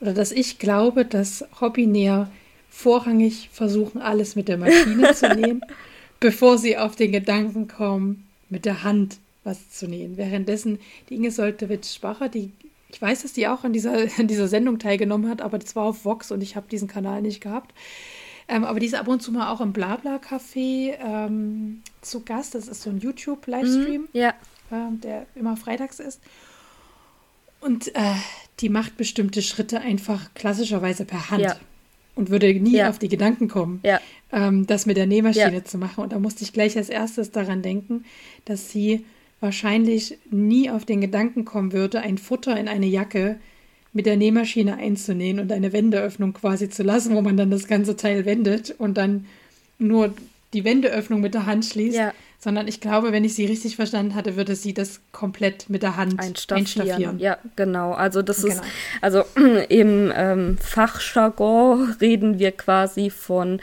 oder dass ich glaube, dass Hobbynäher vorrangig versuchen, alles mit der Maschine *laughs* zu nähen, bevor sie auf den Gedanken kommen, mit der Hand was zu nähen. Währenddessen die Inge Soltewitsch-Spacher, die ich weiß, dass die auch an dieser, *laughs* an dieser Sendung teilgenommen hat, aber das war auf Vox und ich habe diesen Kanal nicht gehabt. Ähm, aber die ist ab und zu mal auch im Blabla-Café ähm, zu Gast. Das ist so ein YouTube-Livestream, mhm, ja. äh, der immer freitags ist. Und äh, die macht bestimmte Schritte einfach klassischerweise per Hand. Ja. Und würde nie ja. auf die Gedanken kommen, ja. ähm, das mit der Nähmaschine zu machen. Und da musste ich gleich als erstes daran denken, dass sie wahrscheinlich nie auf den Gedanken kommen würde, ein Futter in eine Jacke mit der Nähmaschine einzunähen und eine Wendeöffnung quasi zu lassen, wo man dann das ganze Teil wendet und dann nur die Wendeöffnung mit der Hand schließt. Ja. Sondern ich glaube, wenn ich sie richtig verstanden hatte, würde sie das komplett mit der Hand einstaffieren. einstaffieren. Ja, genau. Also das genau. ist, also *clears throat* im ähm, Fachjargon reden wir quasi von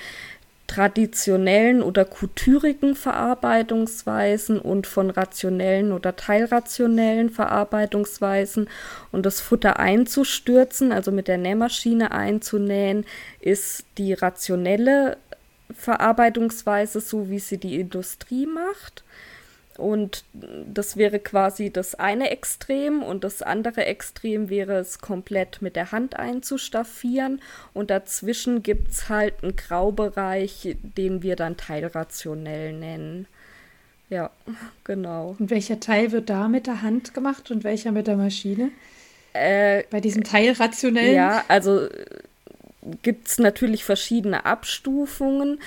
traditionellen oder kulturigen Verarbeitungsweisen und von rationellen oder teilrationellen Verarbeitungsweisen. Und das Futter einzustürzen, also mit der Nähmaschine einzunähen, ist die rationelle Verarbeitungsweise, so wie sie die Industrie macht. Und das wäre quasi das eine Extrem und das andere Extrem wäre es komplett mit der Hand einzustaffieren und dazwischen gibt es halt einen Graubereich, den wir dann teilrationell nennen. Ja, genau. Und welcher Teil wird da mit der Hand gemacht und welcher mit der Maschine? Äh, Bei diesem teilrationellen? Ja, also gibt es natürlich verschiedene Abstufungen.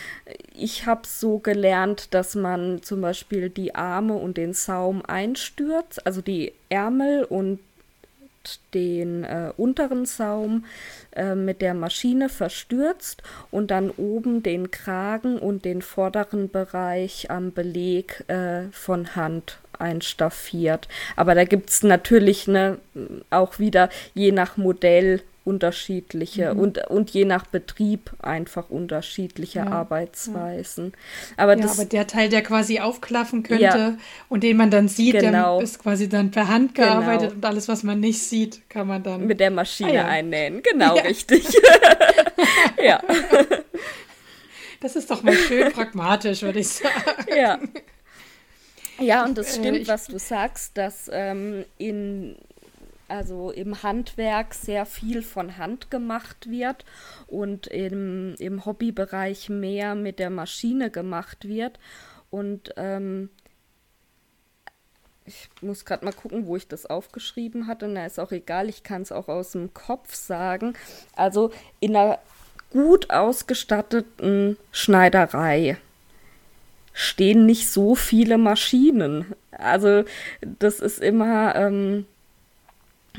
Ich habe so gelernt, dass man zum Beispiel die Arme und den Saum einstürzt, also die Ärmel und den äh, unteren Saum äh, mit der Maschine verstürzt und dann oben den Kragen und den vorderen Bereich am Beleg äh, von Hand einstaffiert. Aber da gibt es natürlich ne, auch wieder je nach Modell unterschiedliche mhm. und, und je nach Betrieb einfach unterschiedliche ja, Arbeitsweisen. Ja. Aber, ja, aber der Teil, der quasi aufklaffen könnte und den man dann sieht, genau. der ist quasi dann per Hand gearbeitet genau. und alles, was man nicht sieht, kann man dann mit der Maschine ah, einnähen. Genau, richtig. *laughs* ja. Das ist doch mal schön pragmatisch, würde ich sagen. Ja. Ja, und das äh, stimmt, was du sagst, dass ähm, in also im Handwerk sehr viel von Hand gemacht wird und im, im Hobbybereich mehr mit der Maschine gemacht wird. Und ähm, ich muss gerade mal gucken, wo ich das aufgeschrieben hatte. Na, ist auch egal, ich kann es auch aus dem Kopf sagen. Also in einer gut ausgestatteten Schneiderei stehen nicht so viele Maschinen. Also das ist immer. Ähm,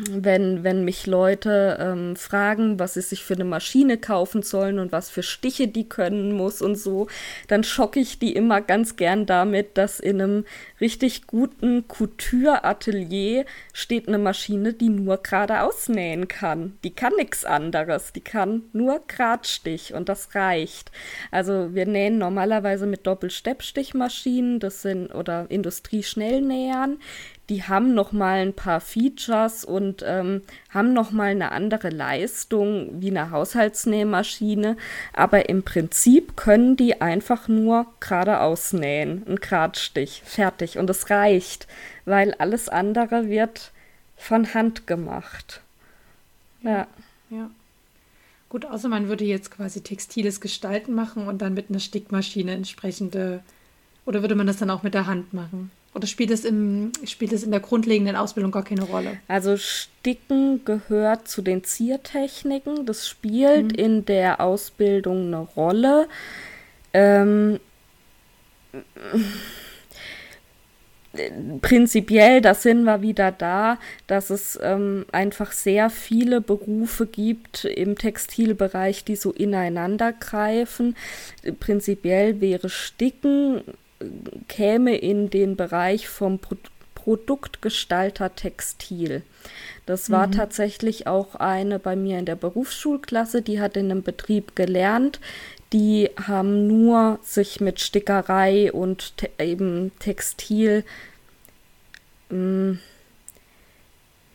wenn, wenn mich Leute ähm, fragen, was sie sich für eine Maschine kaufen sollen und was für Stiche die können muss und so, dann schocke ich die immer ganz gern damit, dass in einem richtig guten Couture-Atelier steht eine Maschine, die nur geradeaus nähen kann. Die kann nichts anderes. Die kann nur Gradstich und das reicht. Also wir nähen normalerweise mit Doppelsteppstichmaschinen, das sind oder Industrieschnellnähern die haben noch mal ein paar Features und ähm, haben noch mal eine andere Leistung wie eine Haushaltsnähmaschine, aber im Prinzip können die einfach nur geradeaus nähen, ein Gradstich, fertig und es reicht, weil alles andere wird von Hand gemacht. Ja. Ja. Gut, außer man würde jetzt quasi textiles Gestalten machen und dann mit einer Stickmaschine entsprechende oder würde man das dann auch mit der Hand machen? Oder spielt es, im, spielt es in der grundlegenden Ausbildung gar keine Rolle? Also Sticken gehört zu den Ziertechniken. Das spielt mhm. in der Ausbildung eine Rolle. Ähm, prinzipiell, da sind wir wieder da, dass es ähm, einfach sehr viele Berufe gibt im Textilbereich, die so ineinander greifen. Prinzipiell wäre Sticken käme in den Bereich vom Pro Produktgestalter Textil. Das war mhm. tatsächlich auch eine bei mir in der Berufsschulklasse, die hat in einem Betrieb gelernt. Die haben nur sich mit Stickerei und te eben Textil mh, hm,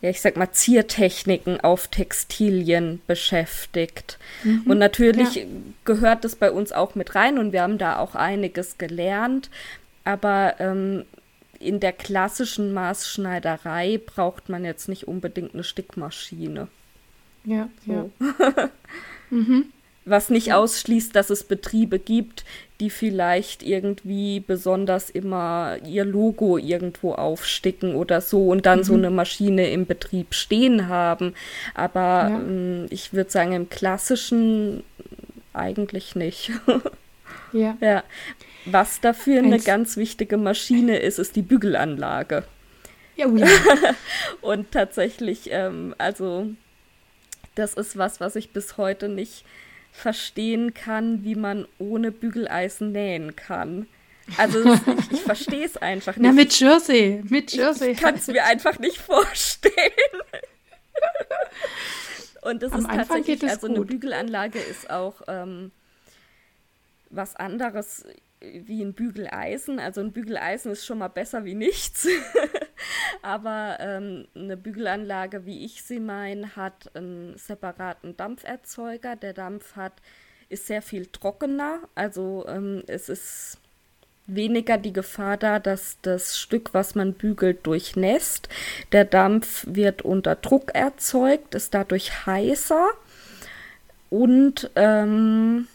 ja, ich sag mal, Ziertechniken auf Textilien beschäftigt. Mhm, und natürlich ja. gehört das bei uns auch mit rein und wir haben da auch einiges gelernt. Aber ähm, in der klassischen Maßschneiderei braucht man jetzt nicht unbedingt eine Stickmaschine. Ja, so. ja. *laughs* mhm. Was nicht ausschließt, dass es Betriebe gibt, die vielleicht irgendwie besonders immer ihr Logo irgendwo aufsticken oder so und dann mhm. so eine Maschine im Betrieb stehen haben. Aber ja. ähm, ich würde sagen, im klassischen eigentlich nicht. *laughs* ja. ja. Was dafür Eins. eine ganz wichtige Maschine ist, ist die Bügelanlage. Ja, oh ja. *laughs* und tatsächlich, ähm, also das ist was, was ich bis heute nicht verstehen kann, wie man ohne Bügeleisen nähen kann. Also ich, ich verstehe es einfach nicht. Na, mit Jersey, mit Jersey. Ich, ich kann es mir einfach nicht vorstellen. Und das Am ist Anfang tatsächlich, also gut. eine Bügelanlage ist auch ähm, was anderes wie ein Bügeleisen. Also ein Bügeleisen ist schon mal besser wie nichts. *laughs* Aber ähm, eine Bügelanlage, wie ich sie meine, hat einen separaten Dampferzeuger. Der Dampf hat, ist sehr viel trockener. Also ähm, es ist weniger die Gefahr da, dass das Stück, was man bügelt, durchnässt. Der Dampf wird unter Druck erzeugt, ist dadurch heißer und ähm,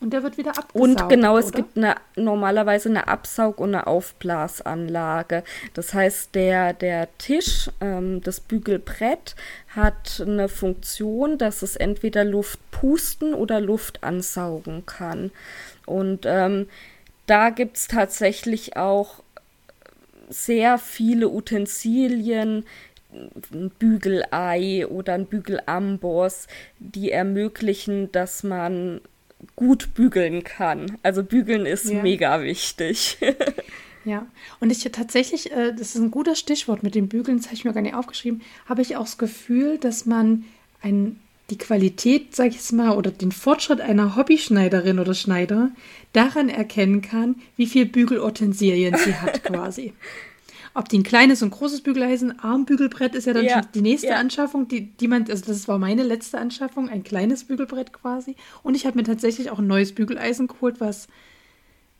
und der wird wieder abgesaugt. Und genau, es gibt eine, normalerweise eine Absaug- und eine Aufblasanlage. Das heißt, der, der Tisch, ähm, das Bügelbrett, hat eine Funktion, dass es entweder Luft pusten oder Luft ansaugen kann. Und ähm, da gibt es tatsächlich auch sehr viele Utensilien, ein Bügelei oder ein Bügelamboss, die ermöglichen, dass man gut bügeln kann. Also bügeln ist ja. mega wichtig. *laughs* ja, und ich tatsächlich, äh, das ist ein gutes Stichwort mit dem Bügeln, das habe ich mir gar nicht aufgeschrieben, habe ich auch das Gefühl, dass man ein, die Qualität, sage ich jetzt mal, oder den Fortschritt einer Hobbyschneiderin oder Schneider daran erkennen kann, wie viel Bügelutensilien sie hat *laughs* quasi. Ob die ein kleines und großes Bügeleisen, Armbügelbrett ist ja dann ja, schon die nächste ja. Anschaffung, die, die man, also das war meine letzte Anschaffung, ein kleines Bügelbrett quasi. Und ich habe mir tatsächlich auch ein neues Bügeleisen geholt, was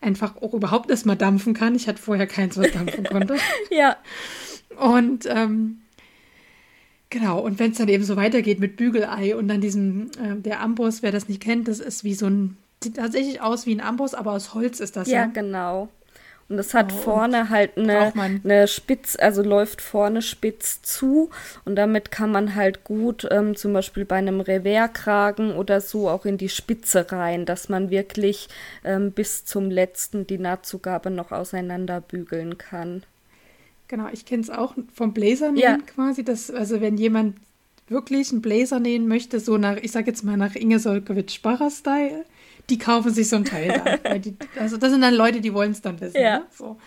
einfach auch überhaupt erstmal dampfen kann. Ich hatte vorher keins, was dampfen konnte. *laughs* ja. Und ähm, genau, und wenn es dann eben so weitergeht mit Bügelei und dann diesem, äh, der Amboss, wer das nicht kennt, das ist wie so ein, sieht tatsächlich aus wie ein Amboss, aber aus Holz ist das ja. Ja, genau. Und es hat oh, vorne halt eine, eine Spitz, also läuft vorne spitz zu und damit kann man halt gut ähm, zum Beispiel bei einem Revers-Kragen oder so auch in die Spitze rein, dass man wirklich ähm, bis zum letzten die Nahtzugabe noch auseinanderbügeln kann. Genau, ich kenne es auch vom Blazer nähen ja. quasi. Dass, also wenn jemand wirklich einen Blazer nähen möchte, so nach, ich sag jetzt mal nach Inge Solkowitsch-Sparrer-Style, die kaufen sich so ein Teil da. *laughs* die, also das sind dann Leute, die wollen es dann wissen. Ja. Ne? So.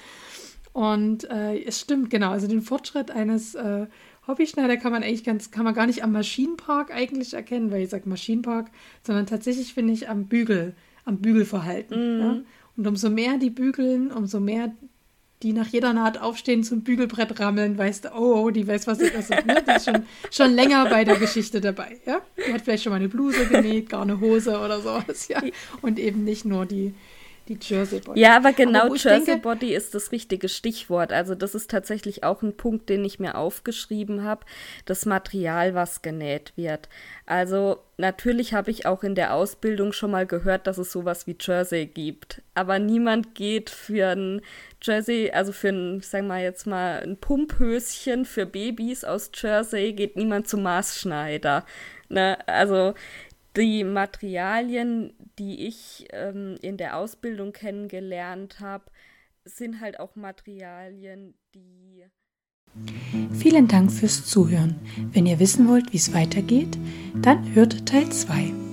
Und äh, es stimmt, genau. Also den Fortschritt eines äh, Hobbyschneider kann man eigentlich ganz, kann man gar nicht am Maschinenpark eigentlich erkennen, weil ich sage Maschinenpark, sondern tatsächlich finde ich am Bügel, am Bügelverhalten. Mhm. Ja? Und umso mehr die bügeln, umso mehr die nach jeder Naht aufstehen, zum Bügelbrett rammeln, weißt du, oh, oh die weiß, was das ist. Ne? Die ist schon, schon länger bei der Geschichte dabei. Ja? Die hat vielleicht schon mal eine Bluse genäht, gar eine Hose oder sowas. Ja? Und eben nicht nur die, die Jersey Body. Ja, aber genau aber Jersey denke, Body ist das richtige Stichwort. Also das ist tatsächlich auch ein Punkt, den ich mir aufgeschrieben habe, das Material, was genäht wird. Also natürlich habe ich auch in der Ausbildung schon mal gehört, dass es sowas wie Jersey gibt. Aber niemand geht für ein Jersey, also für ein, sagen wir jetzt mal, ein Pumphöschen für Babys aus Jersey, geht niemand zum Maßschneider. Ne? Also die Materialien, die ich ähm, in der Ausbildung kennengelernt habe, sind halt auch Materialien, die. Vielen Dank fürs Zuhören. Wenn ihr wissen wollt, wie es weitergeht, dann hört Teil 2.